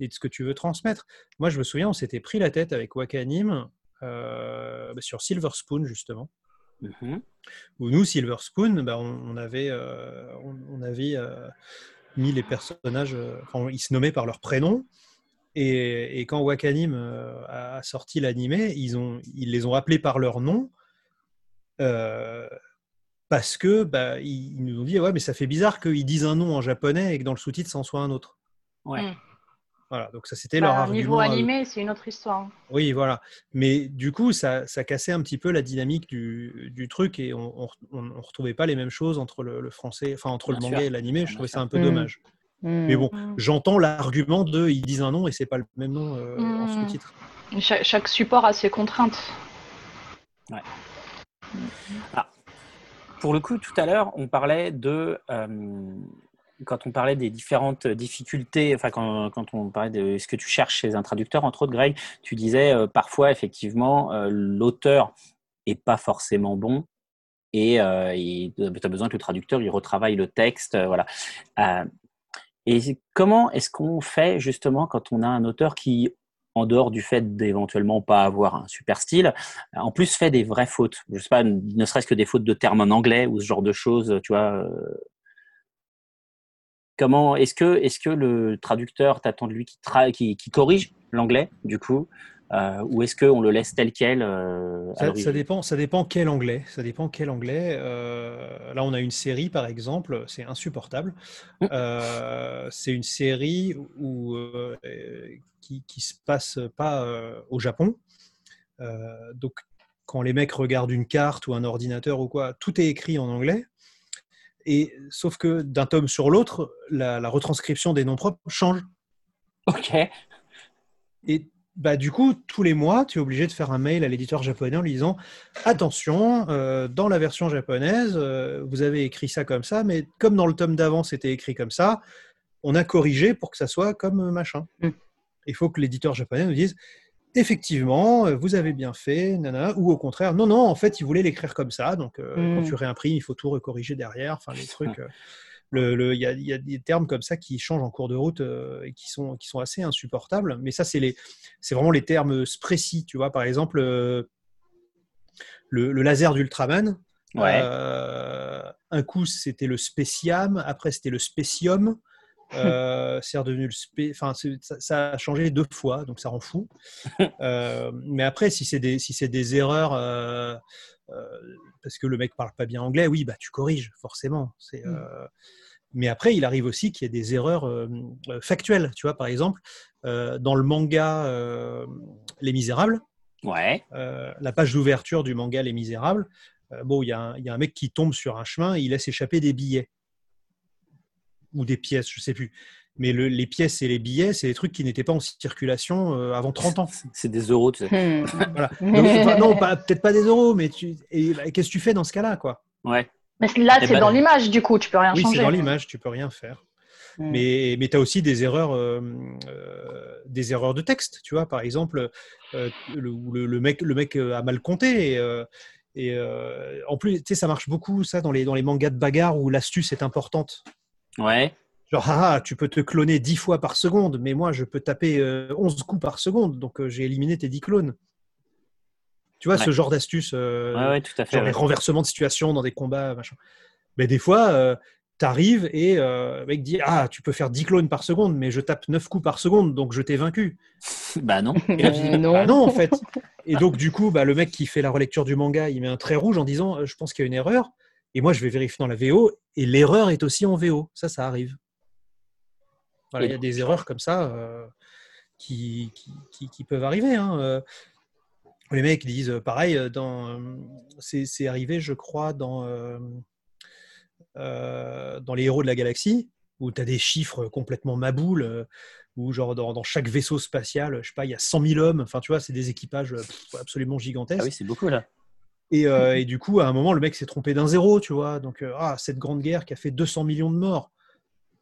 et de ce que tu veux transmettre. Moi, je me souviens, on s'était pris la tête avec Wakanim euh, bah, sur Silver Spoon justement. Mm-hmm. Où nous, Silver Spoon, bah, on, avait, euh, on, avait mis les personnages, enfin, ils se nommaient par leur prénom. Et, et quand Wakanim a sorti l'animé, ils, ont, ils les ont appelés par leur nom parce que bah, ils, nous ont dit ouais mais ça fait bizarre qu'ils disent un nom en japonais et que dans le sous-titre ça en soit un autre. Ouais. Hmm. Voilà, donc ça c'était leur bah, argument. Niveau animé, c'est une autre histoire. Oui, voilà. Mais du coup, ça, ça cassait un petit peu la dynamique du, du truc et on ne retrouvait pas les mêmes choses entre le, français, enfin entre le manga et l'animé. Je trouvais ça un peu hmm. dommage. Mais bon, j'entends l'argument de ils disent un nom et c'est pas le même nom euh, en sous-titre. Chaque, chaque, support a ses contraintes. Ouais. Ah, pour le coup, tout à l'heure, on parlait de. Euh, quand on parlait des différentes difficultés, enfin, quand, quand, on parlait de ce que tu cherches chez un traducteur, entre autres, Greg, tu disais euh, parfois, effectivement, euh, l'auteur est pas forcément bon et tu as besoin que le traducteur il retravaille le texte. voilà. Et comment est-ce qu'on fait justement quand on a un auteur qui en dehors du fait d'éventuellement pas avoir un super style, en plus fait des vraies fautes? Je sais pas, ne serait-ce que des fautes de termes en anglais ou ce genre de choses, tu vois. Euh. Comment est-ce que est-ce que le traducteur t'attend de lui qui, qui corrige l'anglais du coup euh, ou est-ce qu'on le laisse tel quel euh, ça, dépend, ça dépend quel anglais. Ça dépend quel anglais. Euh, là, on a une série, par exemple, c'est insupportable. Mmh. c'est une série où, qui ne se passe pas au Japon. donc, quand les mecs regardent une carte ou un ordinateur ou quoi, tout est écrit en anglais. Et sauf que d'un tome sur l'autre, la, la, retranscription des noms propres change. Ok. Et bah, du coup, tous les mois, tu es obligé de faire un mail à l'éditeur japonais en lui disant Attention, euh, dans la version japonaise, euh, vous avez écrit ça comme ça, mais comme dans le tome d'avant, c'était écrit comme ça, on a corrigé pour que ça soit comme machin. Mm. Il faut que l'éditeur japonais nous dise Effectivement, euh, vous avez bien fait, ou au contraire, non, non, en fait, il voulait l'écrire comme ça, donc quand mm. tu réimprimes, il faut tout recorriger derrière, enfin, les trucs. Il y, a, des termes comme ça qui changent en cours de route euh, et qui sont, qui sont assez insupportables. Mais ça, c'est vraiment les termes précis. Tu vois, par exemple, euh, le, laser d'Ultraman. Euh, un coup, c'était le spéciam. Après, c'était le spécium. c'est redevenu le spé... enfin, ça, a changé deux fois, donc ça rend fou. mais après, si c'est des, si des erreurs parce que le mec parle pas bien anglais, oui, bah tu corriges forcément. C'est, mm. euh, Mais après, il arrive aussi qu'il y ait des erreurs euh, euh, factuelles. Tu vois, par exemple, dans le manga Les Misérables, ouais. la page d'ouverture du manga Les Misérables, bon, il y, y, a un mec qui tombe sur un chemin, il laisse échapper des billets ou des pièces, je sais plus mais les pièces et les billets, c'est des trucs qui n'étaient pas en circulation euh, avant 30 ans. C'est des euros, tu sais. Hmm. non, peut-être pas des euros, mais tu... Bah, qu'est-ce que tu fais dans ce cas-là, quoi? Ouais. Mais là, c'est dans l'image, du coup, tu peux rien changer. Oui, c'est dans l'image, tu peux rien faire. Hmm. Mais, mais tu as aussi des erreurs, euh, euh, des erreurs de texte, tu vois. Par exemple, le, le, mec, le mec a mal compté. Et, et en plus, tu sais, ça marche beaucoup, ça, dans les, dans les mangas de bagarre où l'astuce est importante. Ouais. Genre, ah, ah, tu peux te cloner 10 fois par seconde, mais moi, je peux taper 11 euh, coups par seconde, donc euh, j'ai éliminé tes 10 clones. Tu vois, ce genre d'astuce, euh, tout à fait, genre les renversements de situation dans des combats, machin. Mais des fois, tu arrives et le mec dit Ah, tu peux faire 10 clones par seconde, mais je tape 9 coups par seconde, donc je t'ai vaincu. bah non. non. Bah non, en fait. Et donc, du coup, bah, le mec qui fait la relecture du manga, il met un trait rouge en disant Je pense qu'il y a une erreur. Et moi, je vais vérifier dans la VO, et l'erreur est aussi en VO. Ça, ça arrive il y a des erreurs comme ça euh, qui, qui, peuvent arriver. Hein. Euh. Les mecs disent euh, pareil, dans, c'est, arrivé, je crois, dans, dans Les Héros de la Galaxie. où tu as des chiffres complètement maboules, où genre dans, chaque vaisseau spatial, je sais pas, il y a 100 000 hommes. Enfin, tu vois, c'est des équipages absolument gigantesques. Ah oui, c'est beaucoup là. Et, et, du coup, à un moment, le mec s'est trompé d'un zéro, tu vois. Donc, ah, cette grande guerre qui a fait 200 millions de morts.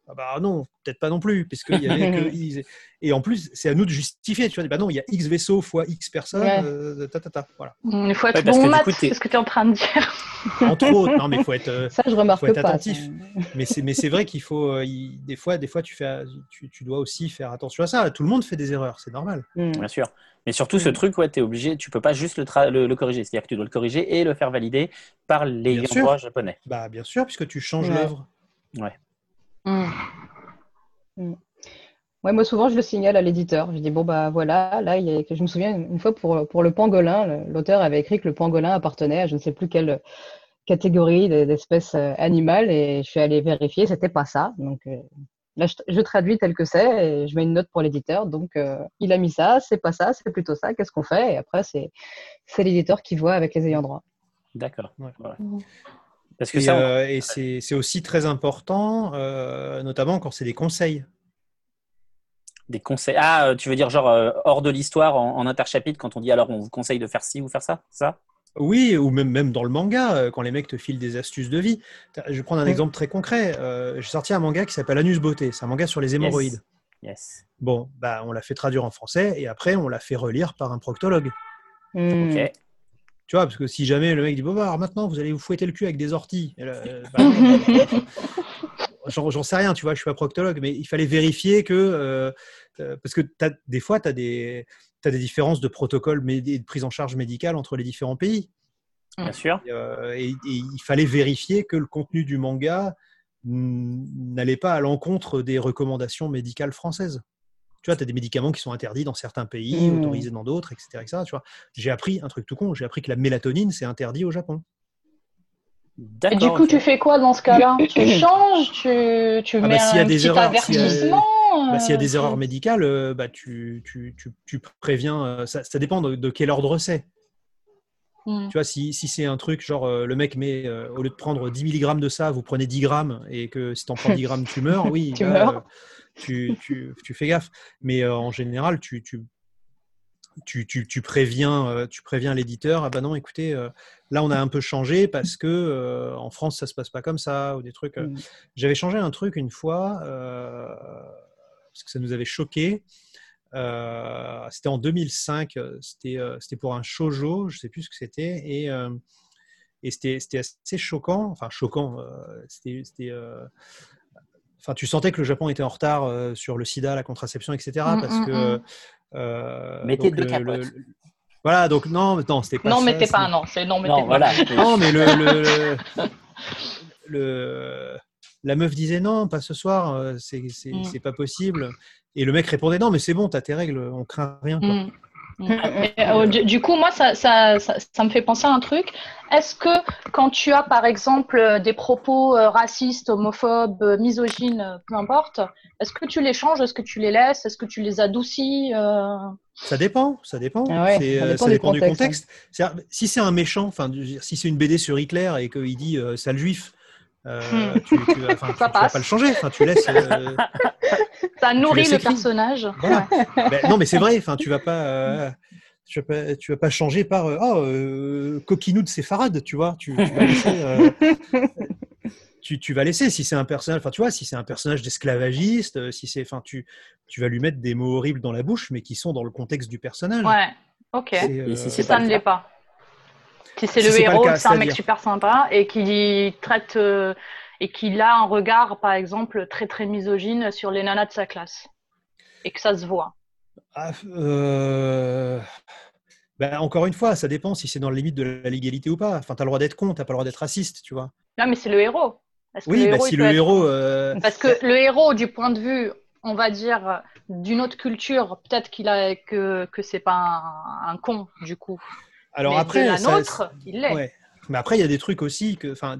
Ah bah non, peut-être pas non plus, puisqu'il y avait que Et en plus, c'est à nous de justifier. Tu vois, bah non, il y a X vaisseaux fois X personnes. Euh, ta, ta, ta, voilà. Il faut être bon maths, c'est ce que tu es en train de dire. Entre autres, non, mais il faut être, euh, ça, je remarque faut être attentif. Mais c'est, mais c'est vrai qu'il faut, euh, des fois, des fois, tu fais, tu, tu, dois aussi faire attention à ça. Tout le monde fait des erreurs, c'est normal. Mm. Bien sûr. Mais surtout, ce mm. truc, ouais, tu es obligé, tu peux pas juste le, le, corriger. C'est-à-dire que tu dois le corriger et le faire valider par les droits japonais. Bah, bien sûr, puisque tu changes l'œuvre. Ouais. Mm. Mm. moi, souvent, je le signale à l'éditeur. Je dis, bon, bah voilà, là, il y a... je me souviens une fois pour, pour le pangolin, l'auteur avait écrit que le pangolin appartenait à je ne sais plus quelle catégorie d'espèces euh, animales et je suis allée vérifier, c'était pas ça. Donc euh, là, je, traduis tel que c'est et je mets une note pour l'éditeur. Donc, euh, il a mis ça, c'est pas ça, c'est plutôt ça, qu'est-ce qu'on fait? Et après, c'est l'éditeur qui voit avec les ayants droit. D'accord. Mm. Parce que et, ça, et c'est aussi très important, notamment quand c'est des conseils. Des conseils. Ah, tu veux dire genre hors de l'histoire en, en, interchapitre quand on dit alors on vous conseille de faire ci ou faire ça, ça? Oui, ou même, même dans le manga, quand les mecs te filent des astuces de vie. Je vais prendre un exemple très concret. J'ai sorti un manga qui s'appelle Anus Beauté. C'est un manga sur les hémorroïdes. Yes. Bon, bah, on l'a fait traduire en français et après, on l'a fait relire par un proctologue. Hmm. Ok. Tu vois, parce que si jamais le mec dit bon, bah, alors maintenant vous allez vous fouetter le cul avec des orties. Euh, bah, j'en sais rien, tu vois, je suis pas proctologue, mais il fallait vérifier que. Euh, euh, parce que as, des fois, tu as des, as des différences de protocole et de prise en charge médicale entre les différents pays. Bien sûr. Et, il fallait vérifier que le contenu du manga n'allait pas à l'encontre des recommandations médicales françaises. Tu vois, tu as des médicaments qui sont interdits dans certains pays, mmh. autorisés dans d'autres, etc. etc. tu vois. J'ai appris un truc tout con, j'ai appris que la mélatonine, c'est interdit au Japon. Et du coup, tu fais quoi dans ce cas-là? Tu changes Tu, tu ah, mets bah, un petit avertissement S'il y, a des euh, erreurs médicales, euh, bah, tu, tu, tu, préviens. Euh, ça, ça dépend de, quel ordre c'est. Hmm. Tu vois, si, si c'est un truc genre le mec met, au lieu de prendre 10 mg de ça, vous prenez 10 grammes et que si tu en prends 10 grammes, tu meurs, oui. tu meurs tu, tu, tu, fais gaffe. Mais euh, en général, tu, tu, tu, préviens, euh, tu préviens l'éditeur. Ah bah non, écoutez, euh, là on a un peu changé parce que en France ça se passe pas comme ça ou des trucs. Mmh. J'avais changé un truc une fois parce que ça nous avait choqué. c'était en 2005. C'était c'était pour un shojo, je sais plus ce que c'était et et c'était assez choquant. Enfin choquant. c'était enfin, tu sentais que le Japon était en retard euh, sur le sida, la contraception, etc. Mm, parce mm, que. Mm. Euh, Mettez deux capotes. Voilà, donc non, non, c'était pas non, mettez pas, non, c'est non, mettez non, Voilà. non, mais le, le, la meuf disait non, pas ce soir, euh, c'est pas possible. Et le mec répondait non, mais c'est bon, t'as tes règles, on craint rien. Quoi. Euh, du, coup, moi, ça, ça, ça, me fait penser à un truc. Est-ce que quand tu as, par exemple, des propos euh, racistes, homophobes, misogynes, peu importe, est-ce que tu les changes? Est-ce que tu les laisses? Est-ce que tu les adoucis euh? Ça dépend, ça dépend. Ah ça dépend, du contexte. Si c'est un méchant, enfin, si c'est une BD sur Hitler et qu'il dit sale juif, hmm. tu, tu, vas, vas pas le changer. Enfin, tu laisses. Ça nourrit le personnage. Ben, non, mais c'est vrai. Enfin, tu vas pas. Euh, tu vas pas, tu vas pas changer par oh euh, coquinou de séfarade, tu vois. Tu, vas laisser, euh, tu, vas laisser si c'est un personnage. Enfin, tu vois, si c'est un personnage d'esclavagiste, si c'est, enfin, tu, tu vas lui mettre des mots horribles dans la bouche, mais qui sont dans le contexte du personnage. Ouais. Ok. si ça ne l'est pas. Si c'est le héros, c'est un mec super sympa et qui traite et qu'il a un regard, par exemple, très très misogyne sur les nanas de sa classe et que ça se voit. Ah, euh, ben, encore une fois, ça dépend si c'est dans la limite de la légalité ou pas. Enfin, tu as le droit d'être con, tu n'as pas le droit d'être raciste, tu vois. Non, mais c'est le héros. Oui, bah, si le héros. Euh, Parce que le héros, du point de vue, on va dire, d'une autre culture, peut-être qu'il a que que c'est pas un, con du coup. Alors après, la nôtre, il l'est. Mais après, il y a des trucs aussi que, enfin,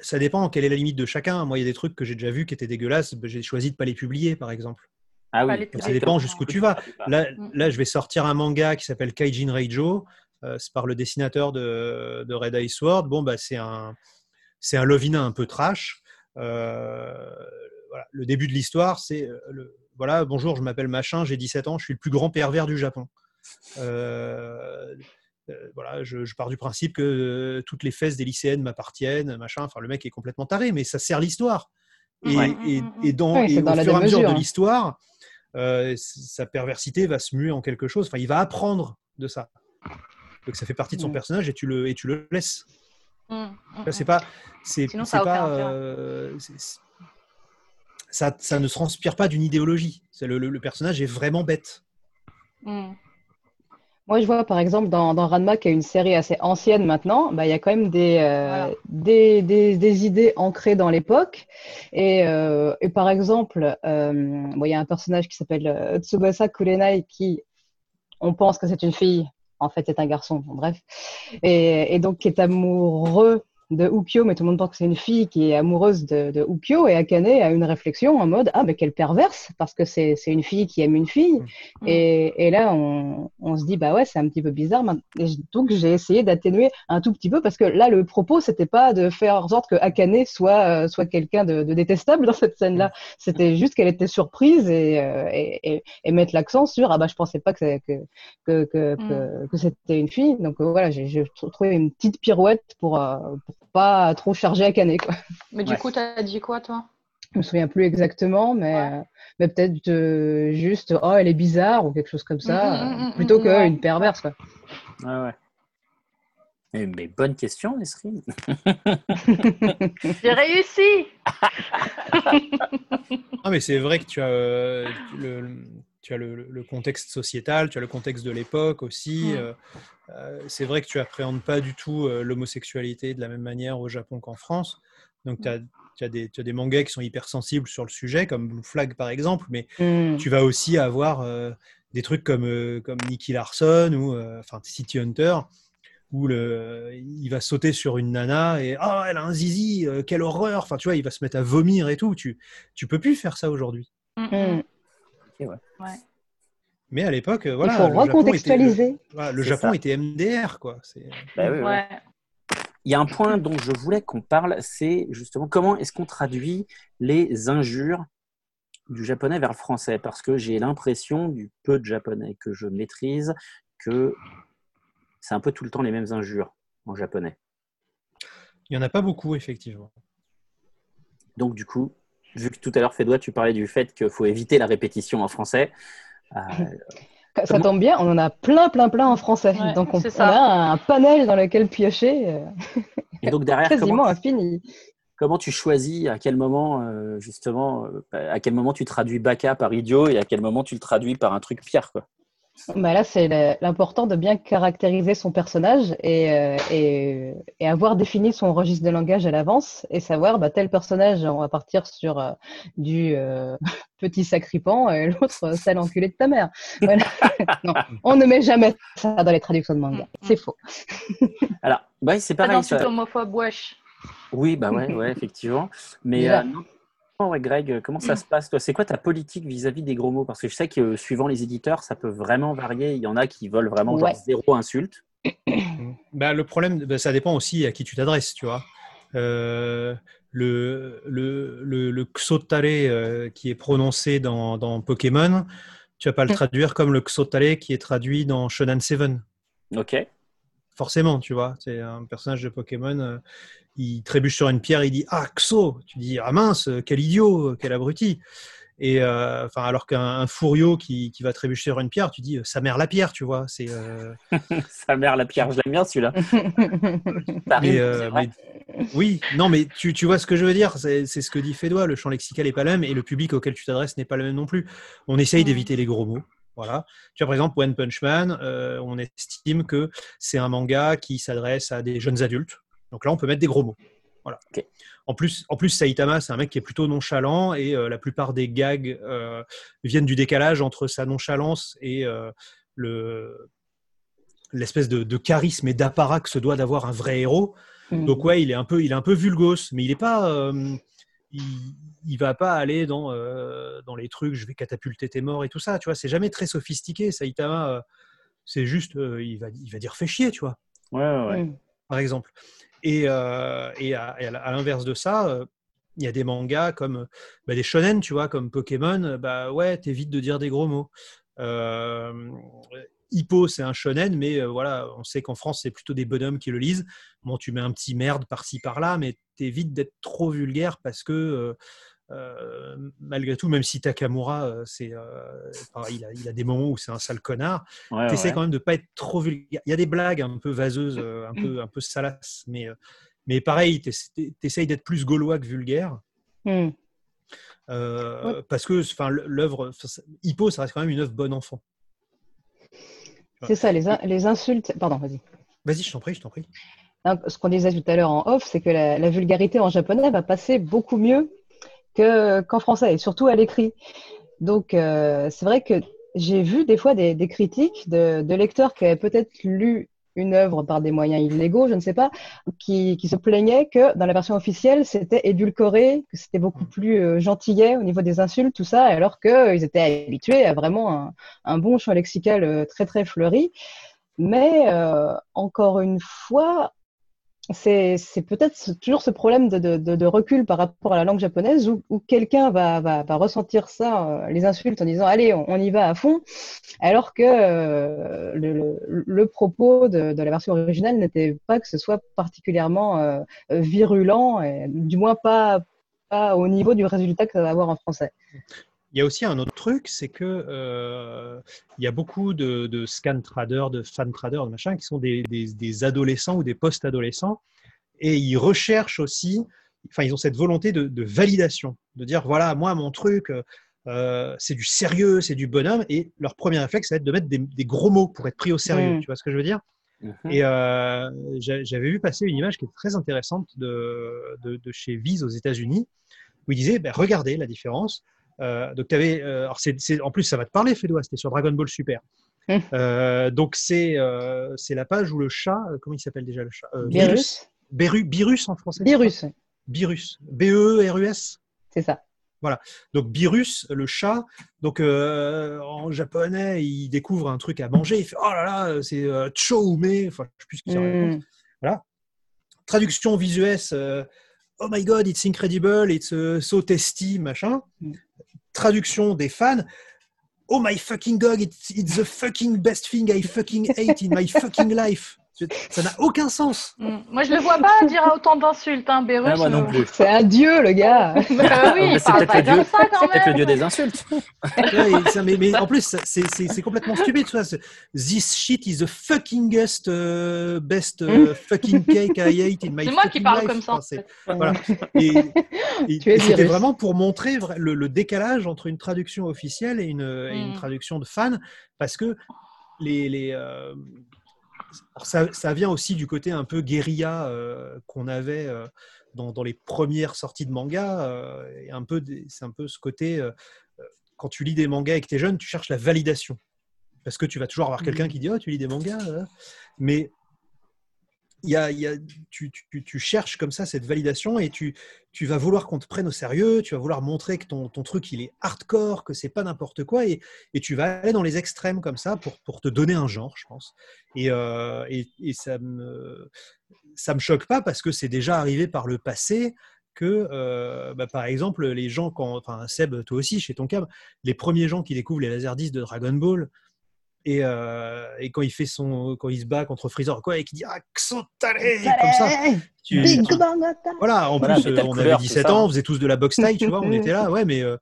ça dépend quelle est la limite de chacun. Moi, il y a des trucs que j'ai déjà vus qui étaient dégueulasses. Ben, j'ai choisi de pas les publier, par exemple. Ah oui. Ça dépend jusqu'où tu vas. Là, là, je vais sortir un manga qui s'appelle Kaijin Reijo. Euh, c'est par le dessinateur de, de Red Ice Sword. Bon, bah, c'est un, c'est un Lovina un peu trash. Euh, voilà. le début de l'histoire, c'est le voilà, bonjour, je m'appelle machin, j'ai 17 ans, je suis le plus grand pervers du Japon. Voilà, je, pars du principe que toutes les fesses des lycéennes m'appartiennent, machin. Enfin, le mec est complètement taré, mais ça sert l'histoire. Et, et, dans, et au fur et à mesure de hein. l'histoire, sa perversité va se muer en quelque chose. Enfin, il va apprendre de ça. Donc ça fait partie de son personnage et tu le, et tu le laisses. C'est pas, c'est, pas, euh, ça, ça, ne se transpire pas d'une idéologie. Le, le, personnage est vraiment bête. Moi, je vois par exemple dans, dans, Ranma, qui est une série assez ancienne maintenant, bah, il y a quand même des, euh, des, des, des, idées ancrées dans l'époque. Et, euh, et, par exemple, il y a un personnage qui s'appelle Tsubasa Kurenai qui, on pense que c'est une fille, en fait, c'est un garçon. bref. Et, et, donc, qui est amoureux de Ukyo, mais tout le monde pense que c'est une fille qui est amoureuse de, de Ukyo, et Akane a une réflexion en mode Ah, mais quelle perverse, parce que c'est une fille qui aime une fille. Mm. Et, et, là, on, on, se dit Bah ouais, c'est un petit peu bizarre. Et donc, j'ai essayé d'atténuer un tout petit peu, parce que là, le propos, c'était pas de faire en sorte que Akane soit, euh, soit quelqu'un de, de, détestable dans cette scène-là. C'était juste qu'elle était surprise et, euh, et, et, mettre l'accent sur Ah, bah, je pensais pas que, que, que, que, mm. que c'était une fille. Donc, euh, voilà, j'ai trouvé une petite pirouette pour, pour pas trop chargé à canner. Quoi. Mais du coup, tu as dit quoi, toi? Je me souviens plus exactement, mais, euh, mais peut-être euh, juste oh, elle est bizarre ou quelque chose comme ça, mm, mm, mm, plutôt qu'une perverse. Quoi. Ouais, ouais. Mais, bonne question, Nesrine. J'ai réussi. ah, mais c'est vrai que tu as euh, le, tu as le, contexte sociétal, tu as le contexte de l'époque aussi. Euh, c'est vrai que tu appréhendes pas du tout euh, l'homosexualité de la même manière au Japon qu'en France. Donc, tu as, as, des mangas qui sont hypersensibles sur le sujet, comme Blue Flag par exemple, mais mm. tu vas aussi avoir euh, des trucs comme, comme Nicky Larson ou enfin, City Hunter, où le, il va sauter sur une nana et ah, elle a un zizi, quelle horreur Enfin, tu vois, il va se mettre à vomir et tout. Tu, tu peux plus faire ça aujourd'hui. Ouais. Mais à l'époque, voilà. Il faut recontextualiser. le, Japon était MDR, quoi. Bah Il y a un point dont je voulais qu'on parle, c'est justement comment est-ce qu'on traduit les injures du japonais vers le français? Parce que j'ai l'impression, du peu de japonais que je maîtrise, que c'est un peu tout le temps les mêmes injures en japonais. Il n'y en a pas beaucoup, effectivement. Donc, du coup, vu que tout à l'heure, Fédois, tu parlais du fait qu'il faut éviter la répétition en français, euh, ça tombe bien, on en a plein, plein, plein en français. donc on, a un panel dans lequel piocher. Euh, Et donc derrière, quasiment comment, infini. Comment tu choisis à quel moment, euh, justement, à quel moment tu traduis Baka par idiot et à quel moment tu le traduis par un truc pire, quoi bah là, c'est l'important de bien caractériser son personnage et, euh, et, et, avoir défini son registre de langage à l'avance et savoir bah, tel personnage, on va partir sur euh, du euh, petit sacripant et l'autre, celle enculée de ta mère. non, on ne met jamais ça dans les traductions de manga. C'est faux. Alors, bah, c'est pareil. C'est homophobe, wesh. Oui, bah ouais, ouais effectivement. Mais Greg, comment ça se passe toi? C'est quoi ta politique vis-à-vis des gros mots? Parce que je sais que euh, suivant les éditeurs, ça peut vraiment varier. Il y en a qui veulent vraiment zéro insulte. Bah, le problème, bah, ça dépend aussi à qui tu t'adresses, tu vois. Euh, le, le, le, Xotare euh, qui est prononcé dans, dans, Pokémon, tu vas pas le traduire comme le Xotare qui est traduit dans Shonen Seven. Ok. Forcément, tu vois. C'est un personnage de Pokémon il trébuche sur une pierre, il dit Ah, Xo Tu dis Ah mince, quel idiot, quel abruti et euh, enfin, alors qu'un Fourio qui, qui, va trébucher sur une pierre, tu dis sa mère la pierre, tu vois. C'est euh, sa mère la pierre, je l'aime bien celui-là. Euh, oui, non, mais tu, tu, vois ce que je veux dire. C'est ce que dit Fédois. Le champ lexical n'est pas le même et le public auquel tu t'adresses n'est pas le même non plus. On essaye d'éviter les gros mots. Voilà. Tu vois, par exemple, One Punch Man, on estime que c'est un manga qui s'adresse à des jeunes adultes. Donc là, on peut mettre des gros mots. Voilà. En, plus, en plus, Saitama, c'est un mec qui est plutôt nonchalant et euh, la plupart des gags euh, viennent du décalage entre sa nonchalance et euh, le, l'espèce de, charisme et d'apparat que se doit d'avoir un vrai héros. Mm. Donc ouais, il est un peu, il est un peu vulgose, mais il est pas, il, il, va pas aller dans dans les trucs, je vais catapulter tes morts et tout ça. Tu vois, c'est jamais très sophistiqué. Saitama, c'est juste, il va, il va dire fais chier, tu vois. Ouais, ouais. Par exemple. Et, euh, à l'inverse de ça, euh, il y a des mangas comme bah, des shonen, tu vois, comme Pokémon, bah ouais, t'évites de dire des gros mots. Euh, Hippo, c'est un shonen, mais voilà, on sait qu'en France, c'est plutôt des bonhommes qui le lisent. Bon, tu mets un petit merde par-ci par-là, mais t'évites d'être trop vulgaire parce que euh, malgré tout, même si Takamura, euh, c'est, euh, il, a, il, a, des moments où c'est un sale connard, tu essaies quand même de ne pas être trop vulgaire. Il y a des blagues un peu vaseuses, un peu, un peu salaces, mais, mais pareil, tu essayes d'être plus gaulois que vulgaire. Hmm. Parce que l'œuvre, Hippo, ça reste quand même une œuvre bon enfant. C'est ça, les, les insultes. Pardon, vas-y. Vas-y, je t'en prie, je t'en prie. Ce qu'on disait tout à l'heure en off, c'est que la, la, vulgarité en japonais va passer beaucoup mieux qu'en français, et surtout à l'écrit. Donc, euh, c'est vrai que j'ai vu des fois des, critiques de, lecteurs qui avaient peut-être lu une œuvre par des moyens illégaux, je ne sais pas, qui, se plaignaient que dans la version officielle, c'était édulcoré, que c'était beaucoup plus euh, gentillet au niveau des insultes, tout ça, alors qu'ils étaient habitués à vraiment un, un, bon champ lexical euh, très, très fleuri. Mais encore une fois, c'est peut-être toujours ce problème de, recul par rapport à la langue japonaise où, quelqu'un va, ressentir ça, euh, les insultes, en disant allez, on, y va à fond, alors que euh, le, propos de, la version originale n'était pas que ce soit particulièrement euh, virulent, du moins pas, pas au niveau du résultat que ça va avoir en français. Il y a aussi un autre truc, c'est que euh, il y a beaucoup de, scan traders, de fan traders, de machin, qui sont des, adolescents ou des post-adolescents, et ils recherchent aussi, enfin, ils ont cette volonté de, validation, de dire voilà, moi, mon truc, euh, c'est du sérieux, c'est du bonhomme, et leur premier réflexe, ça va être de mettre des, gros mots pour être pris au sérieux. Mm. Tu vois ce que je veux dire? Mm-hmm. Et euh, j'avais vu passer une image qui est très intéressante de, chez Viz aux États-Unis, où il disait ben, regardez la différence. Euh, donc, avais, euh, en plus, ça va te parler, Fédois, c'était sur Dragon Ball Super. Hum. Euh, donc, c'est la page où le chat, comment il s'appelle déjà le chat Virus. Birus en français Birus. Birus. B-E-R-U-S C'est ça. Voilà. Donc Birus, le chat, donc en japonais, il découvre un truc à manger, il fait oh là là, c'est choume, enfin je sais plus ce qu'il raconte. Voilà. Traduction visuelle, oh my god, it's incredible, it's so tasty, machin. Traduction des fans. Oh my fucking god, it's, it's the fucking best thing I fucking ate in my fucking life. Ça n'a aucun sens. Mm. Moi, je ne le vois pas dire autant d'insultes, hein, Bérus. Ah, non plus. C'est un dieu, le gars. bah, oui, c'est peut-être le, dieu... peut le dieu des insultes. mais, mais, en plus, c'est complètement stupide. This shit is the fuckingest uh, best uh, fucking cake I ate in my C'est moi qui parle comme ça. voilà. Et, et c'était vraiment pour montrer le, le, décalage entre une traduction officielle et une, et une mm. traduction de fan, parce que les, les, euh, ça, vient aussi du côté un peu guérilla euh, qu'on avait euh, dans, les premières sorties de manga. Euh, un peu, c'est un peu ce côté, quand tu lis des mangas et que tu es jeune, tu cherches la validation. Parce que tu vas toujours avoir quelqu'un qui dit Oh, tu lis des mangas Mais il y a, tu, cherches comme ça cette validation et tu, vas vouloir qu'on te prenne au sérieux, tu vas vouloir montrer que ton, truc il est hardcore, que c'est pas n'importe quoi et, tu vas aller dans les extrêmes comme ça pour, te donner un genre, je pense. Et, euh, ça me me choque pas parce que c'est déjà arrivé par le passé que, euh, bah, par exemple, les gens, quand, enfin Seb, toi aussi, chez ton cab, les premiers gens qui découvrent les laserdiscs de Dragon Ball, et, euh, et, quand il fait son, quand il se bat contre Freezer, quoi, et qu'il dit ah Xotale comme ça. Tu, voilà, en plus, on avait 17 ans, on faisait tous de la boxe taille, tu vois, on était là, ouais, mais euh,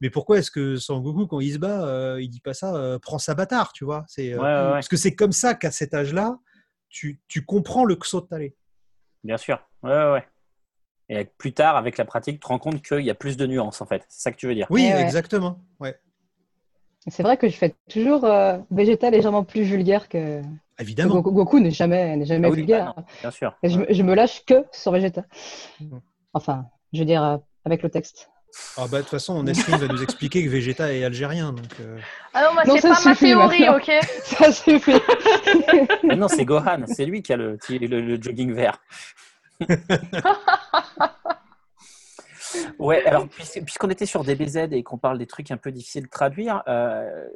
mais pourquoi est-ce que Sangoku, quand il se bat, euh, il dit pas ça, prends sa bâtard, tu vois C'est parce que c'est comme ça qu'à cet âge-là, tu, tu comprends le Xotale. Bien sûr, ouais, ouais. Et plus tard, avec la pratique, tu te rends compte qu'il y a plus de nuances, en fait. C'est ça que tu veux dire. Oui, exactement. Ouais. C'est vrai que je fais toujours euh, Vegeta légèrement plus vulgaire que. Évidemment. Goku, n'est jamais, n'est jamais ah vulgaire. Bah bien sûr. je, me lâche que sur Vegeta. Mm. Enfin, je veux dire, euh, avec le texte. Ah bah, de toute façon, Nesrine va nous expliquer que Vegeta est algérien. Donc, euh... Ah non, moi, c'est pas ma théorie, ok Ça suffit. Ah non, c'est Gohan, c'est lui qui a le, le jogging vert. Ouais, alors puisqu'on était sur DBZ et qu'on parle des trucs un peu difficiles de traduire, euh,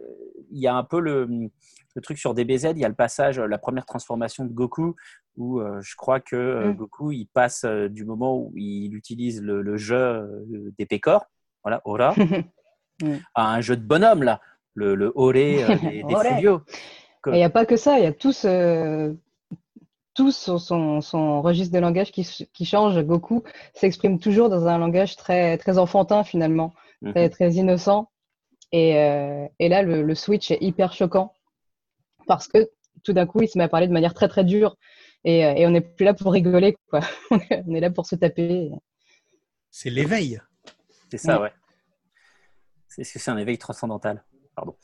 il y a un peu le, le, truc sur DBZ, il y a le passage, la première transformation de Goku où je crois que Mm. Goku, il passe du moment où il utilise le, le jeu euh, des pécores, voilà, Ora, Mm. à un jeu de bonhomme, là, le, le Oré euh, des, des il n'y a pas que ça, il y a tout, tout son, son- son registre de langage qui, change. Goku s'exprime toujours dans un langage très, très enfantin finalement, Mhm. très, très innocent. Et, euh, et là, le, le switch est hyper choquant parce que tout d'un coup, il se met à parler de manière très très dure. Et, euh, et on n'est plus là pour rigoler, quoi. on est là pour se taper. C'est l'éveil. C'est ça, ouais. C'est c'est- c'est un éveil transcendantal. Pardon.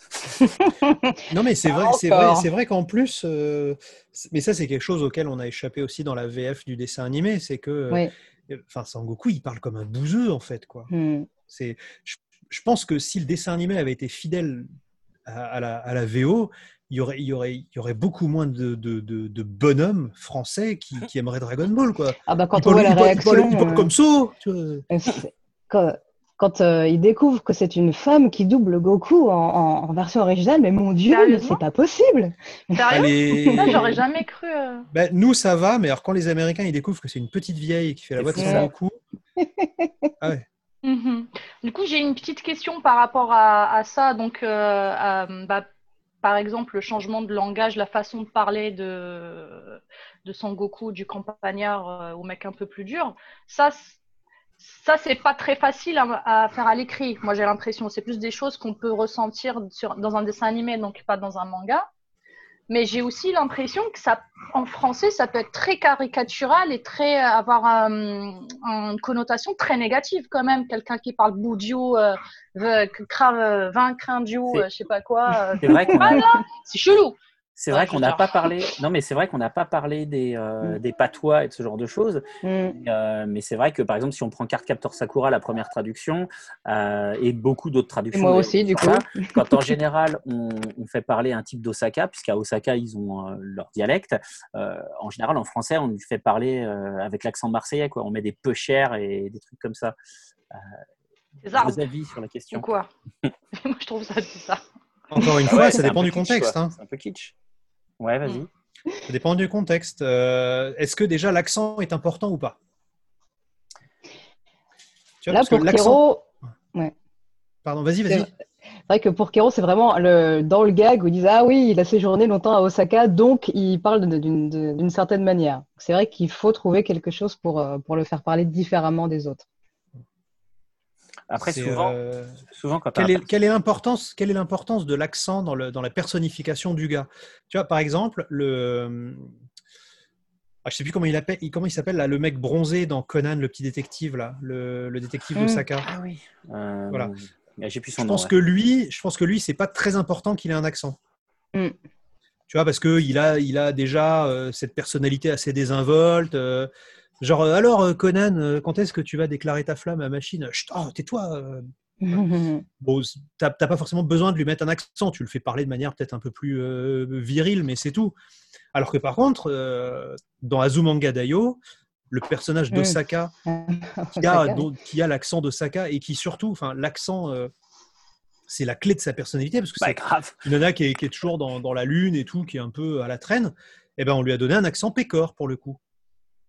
Non, mais c'est vrai, Pas c'est vrai, c'est vrai qu'en plus, euh, mais ça, c'est quelque chose auquel on a échappé aussi dans la VF du dessin animé, c'est que, euh, Oui. enfin, Sangoku, il parle comme un bouseux en fait, quoi. Hmm. C'est, je, je pense que si le dessin animé avait été fidèle à, à la, à la VO, il y aurait, il y aurait, il y aurait beaucoup moins de, de, de, de bonhommes français qui, qui aimeraient Dragon Ball, quoi. Ah bah quand Il on voit parle- la il parle- il réaction, parle- il parle euh, comme ça. tu vois. Euh, c'est- Quand, quand, euh, il découvre que c'est une femme qui double Goku en, en- en version originale, mais mon Dieu, c'est pas possible. Sérieux. Ça, j'aurais jamais cru. euh. Ben, nous, ça va, mais alors quand les Américains ils découvrent que c'est une petite vieille qui fait la voix de Son. Goku, ah ouais. Mhm. Du coup, j'ai une petite question par rapport à, à ça. Donc, euh, à, bah, par exemple, le changement de langage, la façon de parler de, de Son Goku, du campagnard euh, au mec un peu plus dur, ça, ça c'est pas très facile à, à faire à l'écrit. Moi, j'ai l'impression, c'est plus des choses qu'on peut ressentir sur, dans un dessin animé, donc pas dans un manga. Mais j'ai aussi l'impression que ça, en français, ça peut être très caricatural et très avoir un- une connotation très négative quand même. Quelqu'un qui parle boudio, euh, crave, euh, vaincre un euh, je sais pas quoi. euh, C'est vrai c'est chelou. C'est vrai qu'on n'a pas parlé. Non, mais c'est vrai qu'on n'a pas parlé des, euh, Mm. des patois et de ce genre de choses. Hmm. Euh, mais c'est vrai que par exemple, si on prend Cardcaptor Sakura, la première traduction, euh, et beaucoup d'autres Et traductions, moi aussi, du coup. quand en général on, on fait parler un type d'Osaka, puisqu'à Osaka ils ont euh, leur dialecte, euh, en général en français on lui fait parler euh, avec l'accent marseillais, quoi. On met des peu chers et des trucs comme ça. Vos avis sur la ou question quoi? Moi, je trouve ça bizarre. Encore une Ah fois, ouais, ça dépend du kitsch, contexte. hein. C'est un peu kitsch. Ouais, vas-y. Mm. Ça dépend du contexte. Euh, Est-ce que déjà l'accent est important ou pas? Tu vois, Là, pour Kero, Pardon, vas-y, c'est vas-y. c'est vrai que pour Kero, c'est vraiment le, dans le gag où ils disent Ah oui, il a séjourné longtemps à Osaka, donc il parle d'une certaine manière. C'est vrai qu'il faut trouver quelque chose pour, euh, pour le faire parler différemment des autres. Après, C'est, souvent, euh, souvent quand Quelle t'as un est, quelle est l'importance quelle est l'importance de l'accent dans, le, dans la personnification du gars? Tu vois, par exemple, le ah, je sais plus comment il appelle, comment il s'appelle là, le mec bronzé dans Conan, le petit détective là, le, le détective Mm. d'Osaka. Ah oui. Euh, Voilà. J'ai plus son Je nom. pense ouais. que lui, je pense que lui, c'est pas très important qu'il ait un accent. Mm. Tu vois, parce que il a, il a déjà euh, cette personnalité assez désinvolte. Genre, euh, alors euh, Conan, euh, quand est-ce que tu vas déclarer ta flamme à machine? Chut, oh, tais-toi. Bon, t'as pas forcément besoin de lui mettre un accent. Tu le fais parler de manière peut-être un peu plus euh, virile, mais c'est tout. Alors que par contre, euh, dans Azumanga Daioh, le personnage d'Osaka qui a, dont- qui a l'accent d'Osaka et qui surtout, enfin, l'accent, euh, c'est la clé de sa personnalité parce que Bah, c'est grave. une nana qui est, qui est toujours dans, dans la lune et tout, qui est un peu à la traîne. Et ben, on lui a donné un accent pécor pour le coup.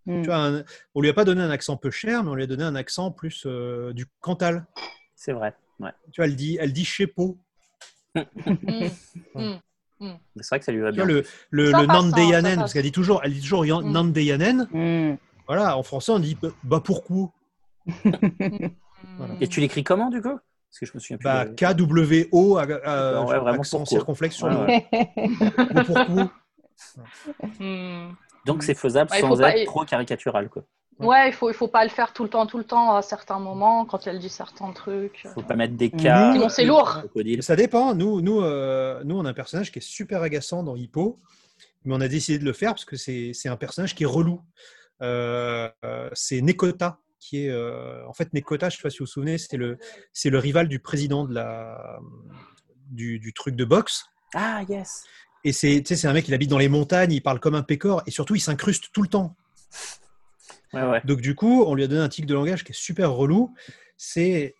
Hmm. Tu vois, un- on lui a pas donné un accent peu cher, mais on lui a donné un accent plus euh, du Cantal. C'est vrai. Ouais. Tu vois, elle dit, elle dit chepo. Mm. Mm. C'est vrai que ça lui va Tu vois, bien. le, le, le hein, parce qu'elle dit toujours, elle dit toujours Mm. Hmm. Voilà, en français, on dit bah pourquoi? Voilà. Et tu l'écris comment du coup? Parce que je me souviens plus. Bah de- K-W-O, euh, ouais, vraiment, accent circonflexe sur Ouais, le Ou pourquoi. Donc c'est faisable Ouais, il sans faut pas- être trop caricatural. Quoi. Ouais, il faut, il faut pas le faire tout le temps, tout le temps, à certains moments, quand elle dit certains trucs. Faut pas mettre des cas. Sinon, c'est lourd. Ça dépend. Nous, nous, euh, nous, on a un personnage qui est super agaçant dans Hippo, mais on a décidé de le faire parce que c'est c'est un personnage qui est relou. Euh, c'est Nekota, qui est. euh, en fait, Nekota, je ne sais pas si vous vous souvenez, c'est le, c'est le rival du président de la, du, du truc de boxe. Ah yes. Et c'est un mec, il habite dans les montagnes, il parle comme un pécor, et surtout, il s'incruste tout le temps. Ouais ouais. Donc du coup, on lui a donné un tic de langage qui est super relou. C'est,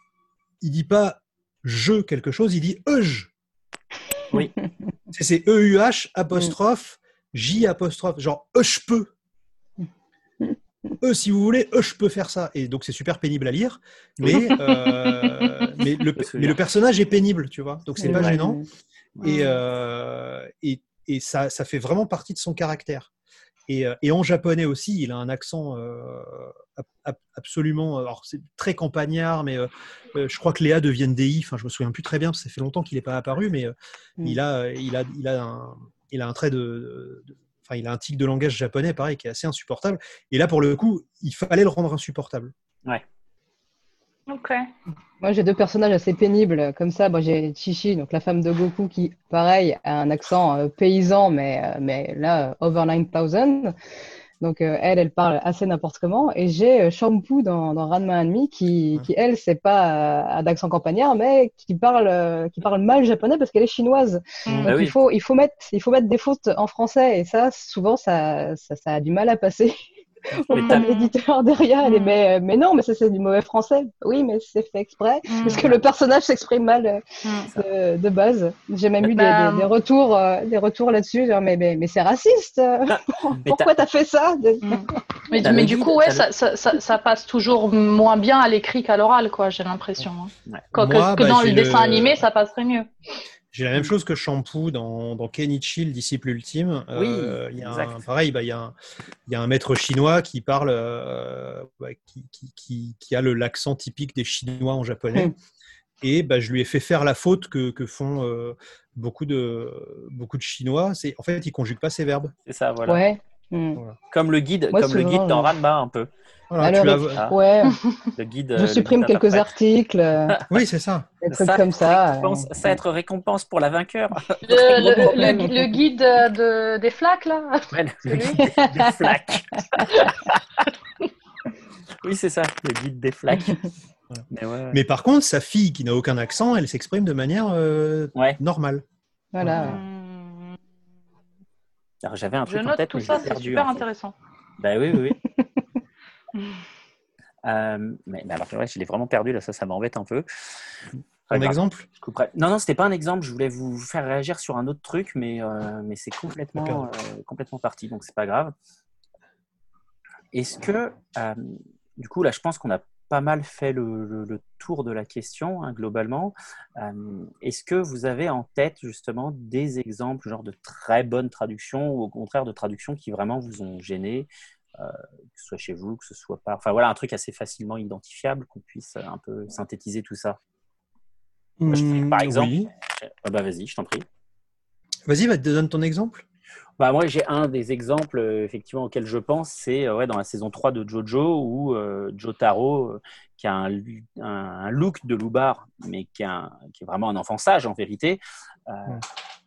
il dit pas je quelque chose, il dit euge. Oui. C'est- C'est E apostrophe J apostrophe, genre euge peux. eux, si vous voulez, eux, je peux faire ça. Et donc, c'est super pénible à lire. Mais, euh, mais, le, mais, le, personnage est pénible, tu vois. Donc, c'est pas gênant. Et, euh, et, et ça, ça, fait vraiment partie de son caractère. Et, et, en japonais aussi, il a un accent euh, absolument. Alors, c'est très campagnard, mais euh, je crois que Léa devienne DI. Enfin, je me souviens plus très bien, parce que ça fait longtemps qu'il n'est pas apparu, mais mm. il, a, il, a, il, a un, il a un trait de, de Enfin, il a un tic de langage japonais, pareil, qui est assez insupportable. Et là, pour le coup, il fallait le rendre insupportable. Ouais. Ok. Moi, j'ai deux personnages assez pénibles comme ça. Moi, j'ai Chichi, donc la femme de Goku, qui, pareil, a un accent euh, paysan, mais, euh, mais là, over 9000. Donc euh, elle, elle parle assez n'importe comment. Et j'ai euh, Shampoo dans, dans Ranma Enemy qui, qui elle, c'est pas euh, d'accent campagnard, mais qui parle, qui parle mal japonais parce qu'elle est chinoise. Mmh. Donc bah il faut, il faut mettre, il faut mettre des fautes en français. Et ça, souvent, ça, ça, ça a du mal à passer. l'éditeur derrière, elle est, mm. mais, mais non, mais ça c'est du mauvais français. Oui, mais c'est fait exprès. Mm. Parce que le personnage s'exprime mal euh, mm. de, base. J'ai même eu bah, des, retours, euh, des retours là-dessus. mais, mais, mais c'est raciste. Pourquoi t'as fait ça? Mais, mais du coup, ouais, ça, ça, ça, passe toujours moins bien à l'écrit qu'à l'oral, quoi. J'ai l'impression. Hein. que, bah, dans le dessin animé, ça passerait mieux. J'ai la même chose que Shampoo dans, dans Kenichi, le disciple ultime. Oui, euh, y a un, pareil, bah, il, y a un, il y a un maître chinois qui parle, euh, qui, qui, qui, a l'accent typique des Chinois en japonais. Hmm. Et bah, je lui ai fait faire la faute que, que font euh, beaucoup, de, beaucoup de Chinois. C'est en fait, ils conjuguent pas ces verbes. C'est ça, voilà. Ouais. Hmm. Comme le guide, comme le guide dans Ranma un peu. Alors, ouais. le guide, je supprime quelques articles. oui, c'est ça. Des trucs comme ça. Ça va être récompense pour la vainqueur. Le, guide de, des flaques, là ouais, Le guide des, flaques. oui, c'est ça, le guide des flaques. Mais, ouais, Mais, par contre, sa fille qui n'a aucun accent, elle s'exprime de manière euh, normale. Voilà. J'avais un truc je en tête tout ça, c'est super intéressant. Ben oui, oui, oui. Euh, mais, alors, vrai, je l'ai vraiment perdu, là, ça, ça m'embête un peu. Un exemple Non, non, c'était pas un exemple. Je voulais vous faire réagir sur un autre truc, mais, euh, mais c'est complètement, euh, complètement parti, donc c'est pas grave. Est-ce que, du coup, là, je pense qu'on a pas mal fait le, tour de la question, hein, globalement. Est-ce que vous avez en tête, justement, des exemples, genre de très bonnes traductions, ou au contraire de traductions qui vraiment vous ont gêné euh, que ce soit chez vous, que ce soit pas. Enfin voilà, un truc assez facilement identifiable, qu'on puisse un peu synthétiser tout ça? par mmh, exemple, ah bah vas-y, je t'en prie. Vas-y, va donne ton exemple. Bah, moi, j'ai un des exemples euh, effectivement auxquels je pense, c'est euh, ouais, dans la saison 3 de Jojo où Jotaro, qui a un, look de loubar, mais qui, qui, est vraiment un enfant sage en vérité,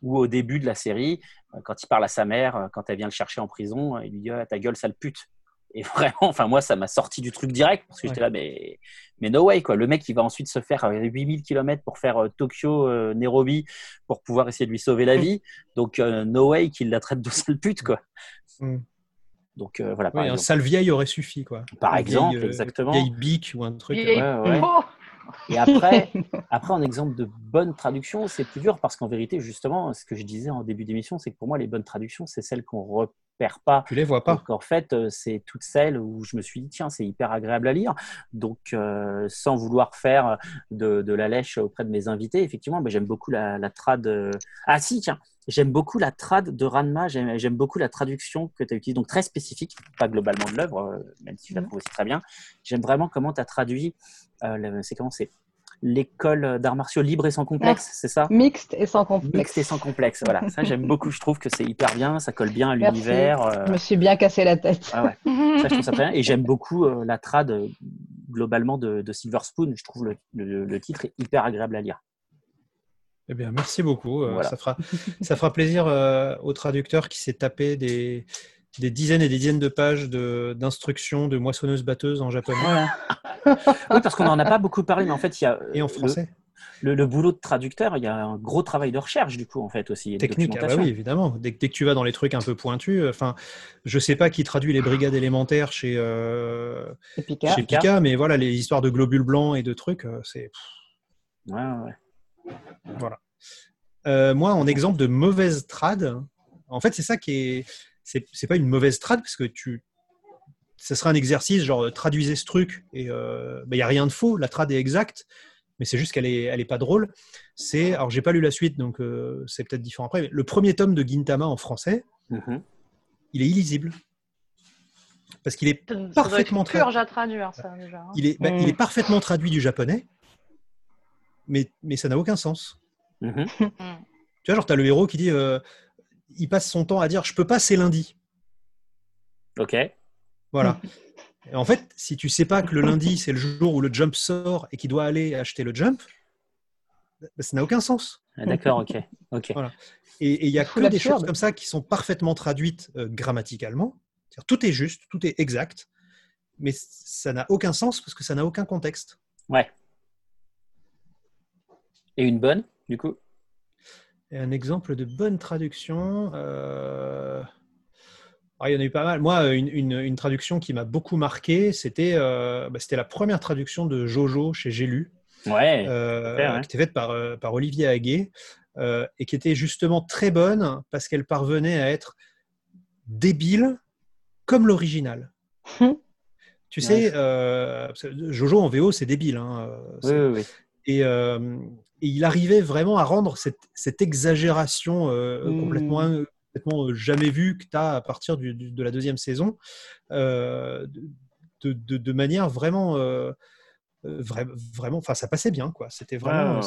ou au début de la série, euh, quand il parle à sa mère, euh, quand elle vient le chercher en prison, il lui dit ah, ta gueule, sale pute. Et vraiment, enfin moi, ça m'a sorti du truc direct parce que j'étais là, mais, mais no way quoi. Le mec, il va ensuite se faire 8000 euh, km pour faire Tokyo, Nairobi pour pouvoir essayer de lui sauver la mm. vie. Donc no way qu'il la traite de sale pute quoi. Mm. Donc voilà. un sale vieil aurait suffi quoi. Par exemple, exactement. Vieille bique ou un truc. Et après, après, en exemple de bonne traduction, c'est plus dur parce qu'en vérité, justement, ce que je disais en début d'émission, c'est que pour moi, les bonnes traductions, c'est celles qu'on repère pas. Tu les vois pas. Donc, en fait, euh, c'est toutes celles où je me suis dit, tiens, c'est hyper agréable à lire. Donc, euh, sans vouloir faire de, de, la lèche auprès de mes invités, effectivement, mais j'aime beaucoup la, la trad. Euh, ah, si, tiens, J'aime beaucoup la trad de Ranma, j'aime beaucoup la traduction que tu as utilisée, donc très spécifique, pas globalement de l'œuvre, même si je la mhm. trouve aussi très bien. J'aime vraiment comment tu as traduit, euh, c'est comment c'est l'école d'arts martiaux libre et sans complexe, c'est ça? Mixte et sans complexe. Mixte et sans complexe, voilà. Ça, j'aime beaucoup. Je trouve que c'est hyper bien, ça colle bien à l'univers. Euh. Je me suis bien cassé la tête. Ah ouais. ça, je trouve ça très bien. Et j'aime beaucoup euh, la trad euh, globalement de, Silver Spoon. Je trouve le, le, titre hyper agréable à lire. Eh bien, merci beaucoup. ça, fera, ça fera plaisir au traducteur qui s'est tapé des, des dizaines et des dizaines de pages d'instructions de, moissonneuse-batteuse en japonais. oui, parce qu'on n'en a pas beaucoup parlé, mais en fait, il y a. Et en français le, boulot de traducteur, il y a un gros travail de recherche, du coup, en fait, aussi. Technique, ah bah oui, évidemment. Dès, que tu vas dans les trucs un peu pointus, euh, enfin, je sais pas qui traduit les brigades élémentaires chez, euh, chez Pika, mais voilà, les histoires de globules blancs et de trucs, euh, c'est. Ouais, ouais. Voilà. moi, en exemple de mauvaise trad, en fait, c'est ça qui est c'est pas une mauvaise trad parce que tu ça serait un exercice, genre traduisez ce truc, et il euh, n'y a rien de faux, la trad est exacte, mais c'est juste qu'elle est, elle est pas drôle. C'est, alors j'ai pas lu la suite, donc euh, c'est peut-être différent après. Mais le premier tome de Gintama en français, mhm. il est illisible parce qu'il est parfaitement traduit. à traduire ça déjà. Hein. Il est, bah, il est parfaitement traduit du japonais, mais mais ça n'a aucun sens. Mhm. tu vois, genre tu as le héros qui dit, euh, il passe son temps à dire, je peux pas, c'est lundi. Ok. Voilà. en fait, si tu sais pas que le lundi, c'est le jour où le jump sort et qu'il doit aller acheter le jump, bah, ça n'a aucun sens. Ah, d'accord, ok. ok. Et il y a que des choses comme ça qui sont parfaitement traduites euh, grammaticalement. Tout est juste, tout est exact, mais ça n'a aucun sens parce que ça n'a aucun contexte. Ouais. Et une bonne, du coup Un exemple de bonne traduction. Euh, ah, il y en a eu pas mal. Moi, une, traduction qui m'a beaucoup marqué, c'était euh, bah, la première traduction de Jojo chez J'ai lu, ouais, euh, qui était faite par, euh, par Olivier Haguet, et qui était justement très bonne parce qu'elle parvenait à être débile comme l'original. tu sais, Jojo en VO, c'est débile. Hein, oui, oui, oui. Et, il arrivait vraiment à rendre cette, exagération mmh. complètement euh, jamais vu que tu as à partir de la deuxième saison, euh, de, manière vraiment, euh, vraiment, enfin ça passait bien quoi. C'était vraiment,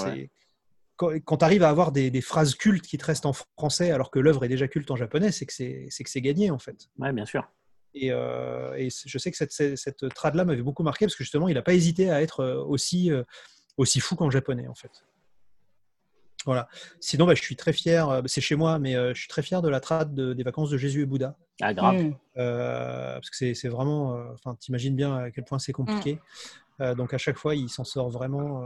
quand, tu arrives à avoir des, phrases cultes qui te restent en français alors que l'œuvre est déjà culte en japonais, c'est que c'est gagné en fait. Ouais, bien sûr. Et, je sais que cette, cette trad-là m'avait beaucoup marqué parce que justement, il n'a pas hésité à être aussi, aussi fou qu'en japonais, en fait. Voilà. Sinon, bah, je suis très fier, euh, c'est chez moi, mais euh, je suis très fier de la trad des vacances de Jésus et Bouddha. Ah, grave. Mmh. Euh, parce que c'est vraiment, enfin, t'imagines bien à quel point c'est compliqué. Mmh. donc, à chaque fois, il s'en sort vraiment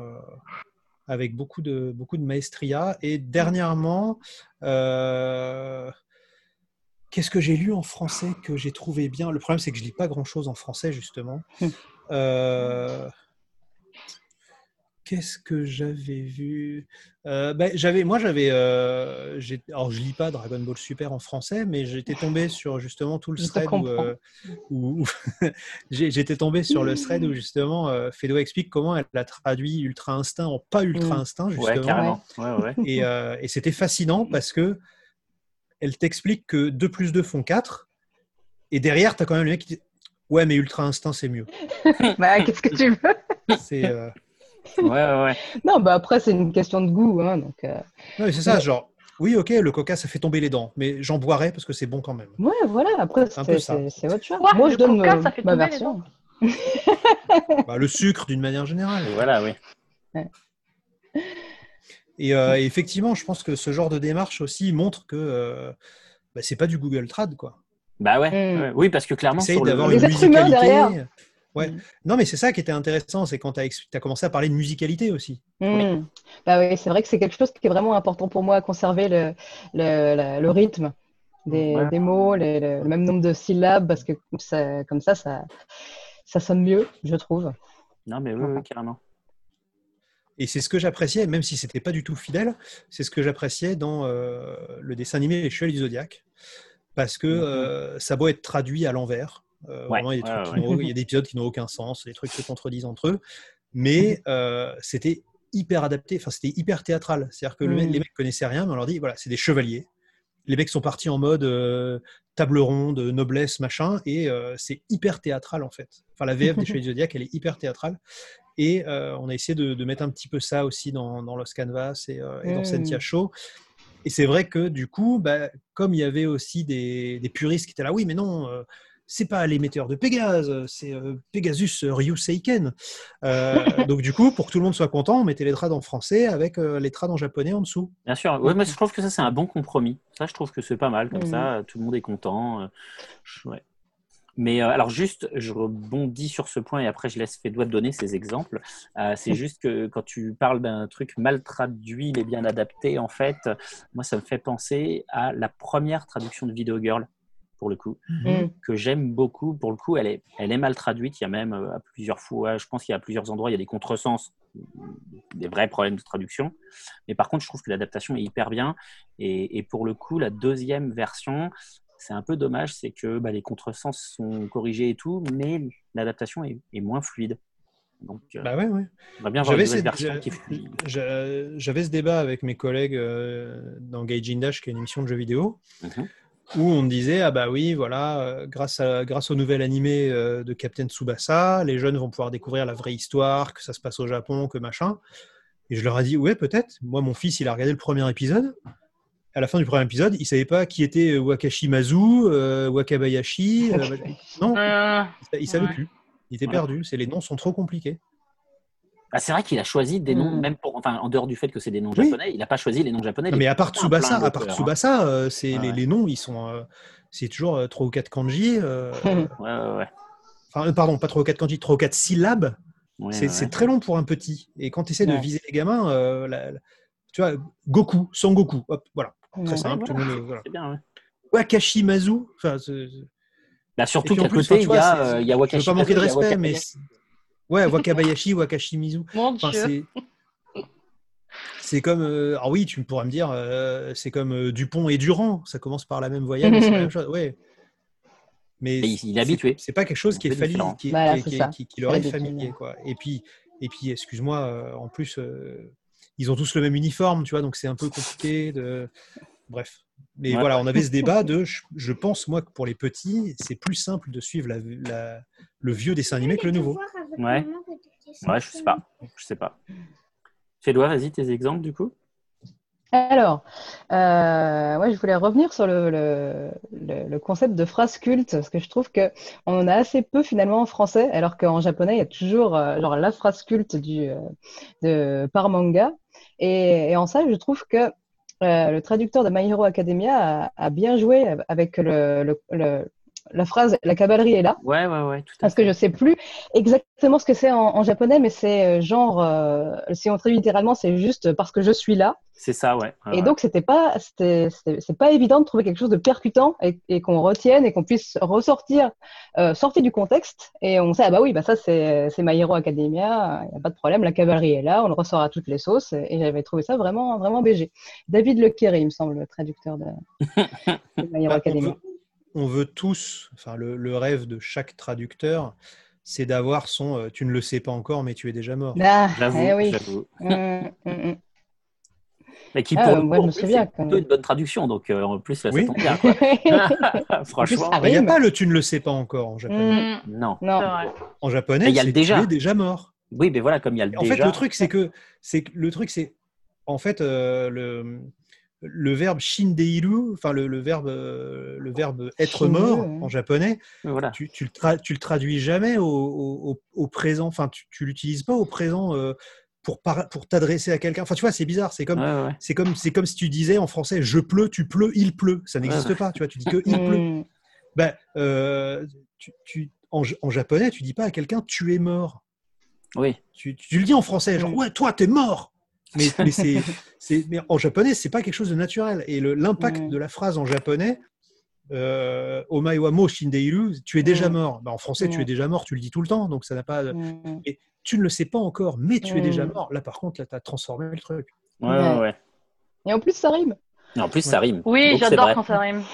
avec beaucoup de, beaucoup de maestria. Et dernièrement, qu'est-ce que j'ai lu en français que j'ai trouvé bien? Le problème, c'est que je lis pas grand-chose en français, justement. Mmh. Qu'est-ce que j'avais vu? Euh, ben, j'avais, Moi, j'avais. Euh, alors, je lis pas Dragon Ball Super en français, mais j'étais tombé sur justement tout le thread où. Euh, j'étais tombé sur le thread où justement euh, Fedo explique comment elle a traduit Ultra Instinct en pas Ultra. Instinct, justement. Ouais, carrément. Ouais, et, et c'était fascinant parce que elle t'explique que 2 plus 2 font 4. Et derrière, tu as quand même le mec qui dit Ouais, mais Ultra Instinct, c'est mieux. bah, qu'est-ce que tu veux? C'est ouais, ouais. non, bah après, c'est une question de goût. Hein, donc, euh... c'est ça, genre, oui, ok, le coca, ça fait tomber les dents, mais j'en boirais parce que c'est bon quand même. Ouais, voilà, après, c'est votre choix. Moi, je donne coca, ça fait ma version. bah, le sucre, d'une manière générale. Voilà, oui. Et, euh, effectivement, je pense que ce genre de démarche aussi montre que euh, bah, c'est pas du Google Trad, quoi. Bah ouais, mm. oui, parce que clairement, Essaye d'avoir une musicalité. Ouais. Mm. Non, mais c'est ça qui était intéressant, c'est quand tu as, commencé à parler de musicalité aussi. Mm. Bah oui, c'est vrai que c'est quelque chose qui est vraiment important pour moi, à conserver le, le, rythme des, des mots, le même nombre de syllabes, parce que ça, comme ça, ça, ça sonne mieux, je trouve. Non, mais oui, carrément. Et c'est ce que j'appréciais, même si c'était pas du tout fidèle, c'est ce que j'appréciais dans euh, le dessin animé Les Chevaliers du Zodiac, parce que mm-hmm. euh, ça doit être traduit à l'envers. Euh, il y, a des épisodes qui n'ont aucun sens, des trucs qui se contredisent entre eux. Mais euh, c'était hyper adapté, enfin, c'était hyper théâtral. C'est-à-dire que les mecs connaissaient rien, mais on leur dit voilà, c'est des chevaliers. Les mecs sont partis en mode euh, table ronde, noblesse, machin, et c'est hyper théâtral en fait. Enfin, la VF des Chevaliers Zodiac, elle est hyper théâtrale. Et on a essayé de, mettre un petit peu ça aussi dans, dans Los Canvas et, et dans Sentia Show. Et c'est vrai que du coup, bah, comme il y avait aussi des, des, puristes qui étaient là, oui, mais non, c'est pas l'émetteur de Pégase, c'est euh, Pegasus Ryuseiken. Euh, donc du coup, pour que tout le monde soit content, on mettait les trades en français avec euh, les trades en japonais en dessous. Bien sûr, ouais, mais je trouve que ça c'est un bon compromis. Ça, je trouve que c'est pas mal comme ça, tout le monde est content. Mais alors juste, je rebondis sur ce point et après je laisse Fédois donner ses exemples. c'est juste que quand tu parles d'un truc mal traduit mais bien adapté, en fait, moi ça me fait penser à la première traduction de Video Girl pour le coup, mhm. mm. que j'aime beaucoup. Pour le coup, elle est, elle est mal traduite. Il y a même euh, à plusieurs fois, je pense qu'il y a plusieurs endroits, il y a des contresens, des vrais problèmes de traduction. Mais par contre, je trouve que l'adaptation est hyper bien. Et, pour le coup, la deuxième version, c'est un peu dommage, c'est que bah, les contresens sont corrigés et tout, mais l'adaptation est, moins fluide. Donc, euh, bah ouais, ouais. on va bien J'avais ce débat avec mes collègues dans Gaijin Dash, qui est une émission de jeux vidéo. Mhm où on disait ah bah oui voilà euh, grâce à grâce au nouvel animé euh, de Captain Tsubasa les jeunes vont pouvoir découvrir la vraie histoire que ça se passe au Japon que machin. Et je leur ai dit ouais peut-être. Moi mon fils il a regardé le premier épisode. À la fin du premier épisode il savait pas qui était euh, Wakashi Mazu Wakabayashi non il, savait plus. Il était perdu. C'est les noms sont trop compliqués bah, c'est vrai qu'il a choisi des noms, mm. même pour, enfin, en dehors du fait que c'est des noms japonais, il n'a pas choisi les noms japonais. mais à part Tsubasa, à part hein. Tsubasa, euh, c'est les, noms, ils sont, euh, c'est toujours euh, trois ou quatre kanji. ouais, ouais, ouais. Enfin, pardon, pas trois ou quatre kanji, trois ou quatre syllabes. c'est très long pour un petit. Et quand tu essaies de viser les gamins, tu vois, Goku, Sangoku, hop, voilà. Très simple. Tout le monde, voilà. bien, Wakashi Mazu. Enfin, bah, surtout qu'à côté, il y, a, il y a Wakashi. Je veux pas manquer de respect, mais Ouais, Wakabayashi, Wakashimizu. Mon Dieu. C'est comme. Euh, ah oui, tu pourrais me dire, euh, c'est comme euh, Dupont et Durand. Ça commence par la même voyelle, c'est la même chose. Ouais. Mais, il est habitué. C'est pas quelque chose qui est, familier, qui, qui, leur est familier. Quoi. Et puis, et puis excuse-moi, en plus, ils ont tous le même uniforme, tu vois, donc c'est un peu compliqué de. Bref. Mais voilà, on avait ce débat de, je, pense moi que pour les petits, c'est plus simple de suivre la, le vieux dessin animé que le nouveau. Ouais. Ouais, je sais pas. Je sais pas. Fédois, vas-y, tes exemples du coup. Alors, euh, je voulais revenir sur le, le, concept de phrase culte, parce que je trouve qu'on a assez peu finalement en français, alors qu'en japonais, il y a toujours euh, genre, la phrase culte du, euh, de, par manga. Et, en ça, je trouve que le traducteur de My Hero Academia a, a bien joué avec le, la phrase la cavalerie est là. Ouais, ouais, ouais. Parce que je sais plus exactement ce que c'est en, japonais, mais c'est euh, genre, euh, si on traduit littéralement, c'est juste parce que je suis là. C'est ça, ouais. et donc, c'était pas, c'est pas évident de trouver quelque chose de percutant et, qu'on retienne et qu'on puisse ressortir, euh, sortir du contexte. Et on sait, ah bah oui, bah ça, c'est My Hero Academia, il n'y a pas de problème, la cavalerie est là, on le ressort à toutes les sauces. Et, j'avais trouvé ça vraiment, vraiment BG. David Lequerry, il me semble, le traducteur de, de My Hero bah, Academia on veut tous, enfin le, rêve de chaque traducteur, c'est d'avoir son euh, tu ne le sais pas encore, mais tu es déjà mort. Ah, j'avoue, eh oui. Mmh, mmh, mmh. Mais qui ah, pour moi, c'est plutôt une bonne traduction, donc euh, en plus, ça tombe bien. Franchement. Il n'y a pas le tu ne le sais pas encore en japonais. Non. non. En japonais, il y a le déjà. tu es déjà mort. Oui, mais voilà, comme il y a le en déjà. En fait, le truc, c'est que, c'est le truc, c'est en fait euh, le le verbe shindeiru, enfin le, verbe, le verbe être mort en japonais, voilà. tu, tu, le tu, le traduis jamais au, présent, enfin tu, tu l'utilises pas au présent euh, pour, pour t'adresser à quelqu'un. Enfin tu vois, c'est bizarre, c'est comme, c'est comme, c'est comme si tu disais en français je pleut, tu pleut, il pleut, ça n'existe pas, tu vois, tu dis que il pleut. Mm. Ben, euh, tu, en, en, japonais, tu dis pas à quelqu'un tu es mort. Oui. Tu, le dis en français, genre mm. ouais, toi t'es mort. Mais, mais, c'est, mais en japonais, c'est pas quelque chose de naturel. Et l'impact de la phrase en japonais, euh, Omae wa mo shindeiru, tu es déjà mort. Bah, en français, tu es déjà mort, tu le dis tout le temps, donc ça n'a pas. Et tu ne le sais pas encore, mais tu es déjà mort. Là, par contre, là, tu as transformé le truc. Ouais, ouais, Et en plus, ça rime. Et en plus, ça rime. Oui, j'adore quand ça rime.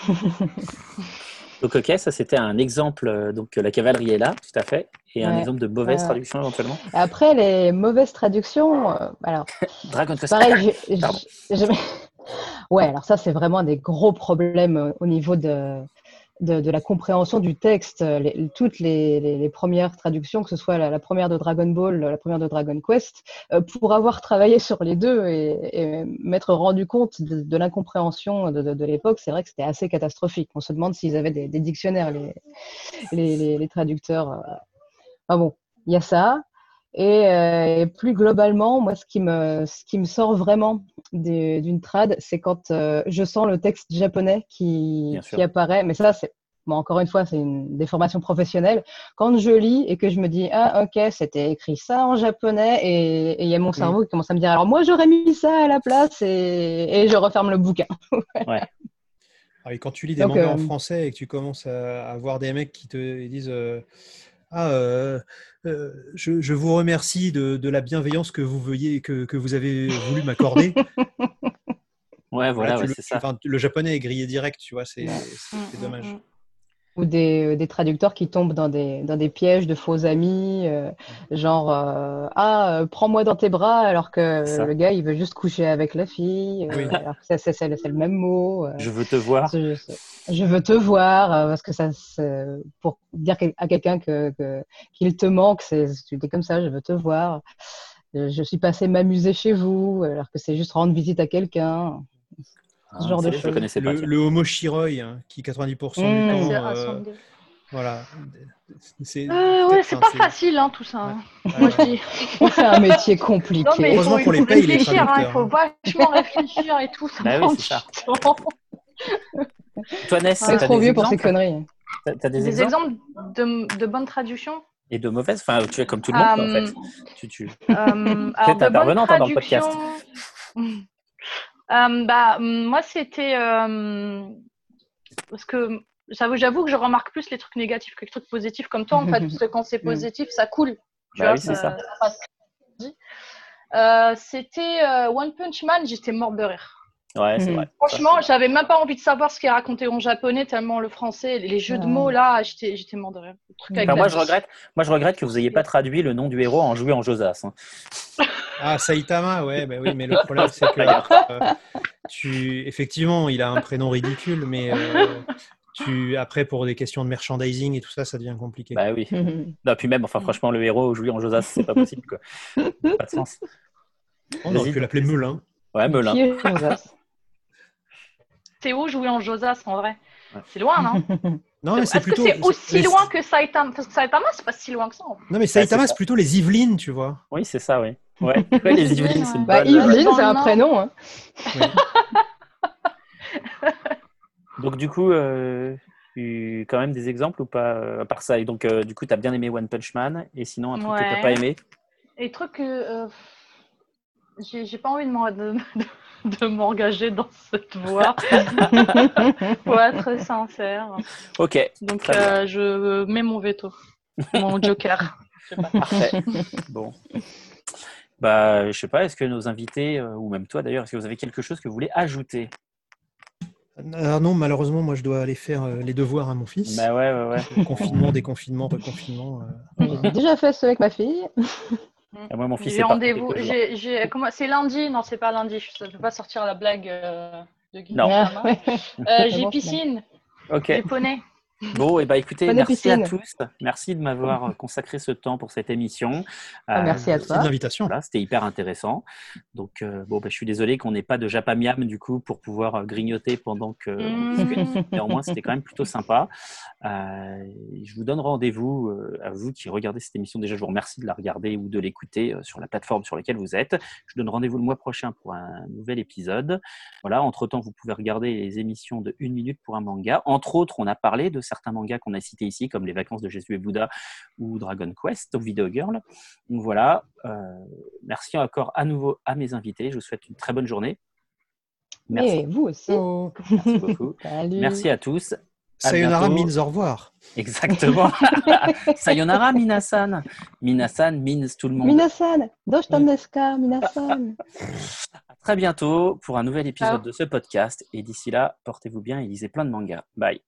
Donc, ok, ça c'était un exemple. Euh, donc, la cavalerie est là, tout à fait. Et un exemple de mauvaise traduction éventuellement. Après, les mauvaises traductions, euh, alors. Dragon Quest. Pareil, ouais, alors ça, c'est vraiment des gros problèmes euh, au niveau de, de, la compréhension du texte, toutes les, premières traductions, que ce soit la, première de Dragon Ball, la première de Dragon Quest, euh, pour avoir travaillé sur les deux et, m'être rendu compte de, l'incompréhension de, l'époque, c'est vrai que c'était assez catastrophique. On se demande s'ils avaient des, dictionnaires, les, les, traducteurs. Ah bon, il y a ça. Euh, et, plus globalement, moi, ce qui me, ce qui me sort vraiment d'une trad, c'est quand euh, je sens le texte japonais qui, qui apparaît. Mais ça, c'est bon, encore une fois, c'est une déformation professionnelle. Quand je lis et que je me dis, ah, ok, c'était écrit ça en japonais, et il y a mon cerveau qui commence à me dire, alors moi, j'aurais mis ça à la place, et, et je referme le bouquin. ouais. Ah, et quand tu lis des mangas en euh, français et que tu commences à, voir des mecs qui te disent ah, euh, je, vous remercie de, la bienveillance que vous, veuillez, que, vous avez voulu m'accorder. Ouais, voilà, Là, tu ouais, le, c'est ça. enfin, le japonais est grillé direct, tu vois, c'est c'est- Mm, mm, dommage. Ou des, des traducteurs qui tombent dans des, dans des pièges de faux amis, euh, genre euh, Ah, euh, prends-moi dans tes bras, alors que Ça. le gars, il veut juste coucher avec la fille, euh, Oui. alors que ça, c'est le même mot. euh. Je veux te voir. Je, je- je veux te voir, euh, parce que ça, pour dire à quelqu'un que, que- qu'il te manque, c'est comme ça, je veux te voir. Euh, Je suis passé m'amuser chez vous, alors que c'est juste rendre visite à quelqu'un. Ce genre de Ah, choses. pas. Le, homo shiroi, hein, qui 90% Mm. du c'est temps, euh, voilà. C'est Euh, ouais, c'est enfin, pas facile, hein, tout ça. hein. Ouais. Moi, je dis. C'est un métier compliqué. Non, mais Heureusement faut, qu'on les paye, les hein, il faut vachement réfléchir et tout. Ça Bah oui, prend c'est ça. Toi, Ness, C'est trop vieux pour ces conneries. T'as- des, Des exemples? exemples de, de bonnes traductions? Et de mauvaises? Enfin, tu es comme tout le monde, en Euh, fait. Tu, tu... Euh, alors, de bonnes intervenante, hein, dans le podcast. Euh, bah, moi, c'était euh, parce que j'avoue, que je remarque plus les trucs négatifs que les trucs positifs comme toi, en fait, parce que quand c'est positif, ça coule. Tu Bah vois, oui, c'est ça. passe. Euh, c'était euh, One Punch Man, j'étais morte de rire. Ouais, c'est Mhm. vrai. Franchement, j'avais même pas envie de savoir ce qui est raconté en japonais, tellement le français, les jeux de Ah. mots là, j'étais j'étais morte de rire. Le truc avec Enfin, la moi, je regrette, moi, je regrette que vous n'ayez pas traduit le nom du héros en joué en Josas. hein. Ah, Saitama, ouais, bah oui, mais le problème, c'est que euh, tu, effectivement, il a un prénom ridicule, mais euh, tu, après, pour des questions de merchandising et tout ça, ça devient compliqué. Bah oui. Mhm. Non, puis même, enfin, franchement, le héros joué en Josas, c'est pas possible, quoi. Pas de sens. On aurait pu l'appeler Melun. Ouais, Melun. Où jouer en Josas en vrai Ouais. C'est loin, non? Non, mais Est-ce c'est que plutôt. c'est aussi loin que Saitama? Parce que Saitama, c'est pas si loin que ça. en fait. Non, mais Saitama, c'est c'est plutôt les Yvelines, tu vois. Oui, c'est ça, oui. Ouais, ouais les Yvelines, c'est une Bah, Yveline, c'est un prénom. Hein. Donc, du coup, euh, quand même des exemples ou pas, euh, à part ça? Et donc, euh, du coup, tu as bien aimé One Punch Man, et sinon, un truc que tu pas aimé? Et truc que. euh, j'ai j'ai pas envie de m'en- de, m'engager dans cette voie, pour être sincère. Ok, Donc, euh, je mets mon veto, mon joker. Parfait. bon. Bah, je sais pas, est-ce que nos invités, euh, ou même toi d'ailleurs, est-ce que vous avez quelque chose que vous voulez ajouter? Ah non, malheureusement, moi, je dois aller faire euh, les devoirs à mon fils. Bah ouais, ouais, ouais. Confinement, déconfinement, reconfinement. euh. J'ai déjà fait ça avec ma fille. Et moi, mon fils J'ai rendez-vous. quelques jours. j'ai- j'ai- comment- C'est lundi? Non, c'est pas lundi. Je ne peux pas sortir la blague euh, de Guy. Non. Euh, j'ai piscine, Ok. j'ai poney. Bon, et bah écoutez, Bonne merci à tous. Merci de m'avoir consacré ce temps pour cette émission. Ah, Euh, merci à Merci toi. l'invitation. Voilà, c'était hyper intéressant. Donc, euh, bon, bah, je suis désolé qu'on n'ait pas de Japamiam du coup pour pouvoir euh, grignoter pendant que. Mmh. Néanmoins, c'était quand même plutôt sympa. Euh, je vous donne rendez-vous euh, à vous qui regardez cette émission. Déjà, je vous remercie de la regarder ou de l'écouter euh, sur la plateforme sur laquelle vous êtes. Je vous donne rendez-vous le mois prochain pour un nouvel épisode. Voilà, entre-temps, vous pouvez regarder les émissions de une minute pour un manga. Entre autres, on a parlé de certains mangas qu'on a cités ici, comme Les vacances de Jésus et Bouddha ou Dragon Quest, ou Video Girl. Donc voilà, euh, merci encore à nouveau à mes invités. Je vous souhaite une très bonne journée. Merci, Et vous aussi. merci beaucoup. Salut. Merci à tous. À Sayonara bientôt. means au revoir. Exactement. Sayonara, Minasan. Minasan means tout le monde. Minasan, doshtan minasan. À très bientôt pour un nouvel épisode de ce podcast. Et d'ici là, portez-vous bien et lisez plein de mangas. Bye.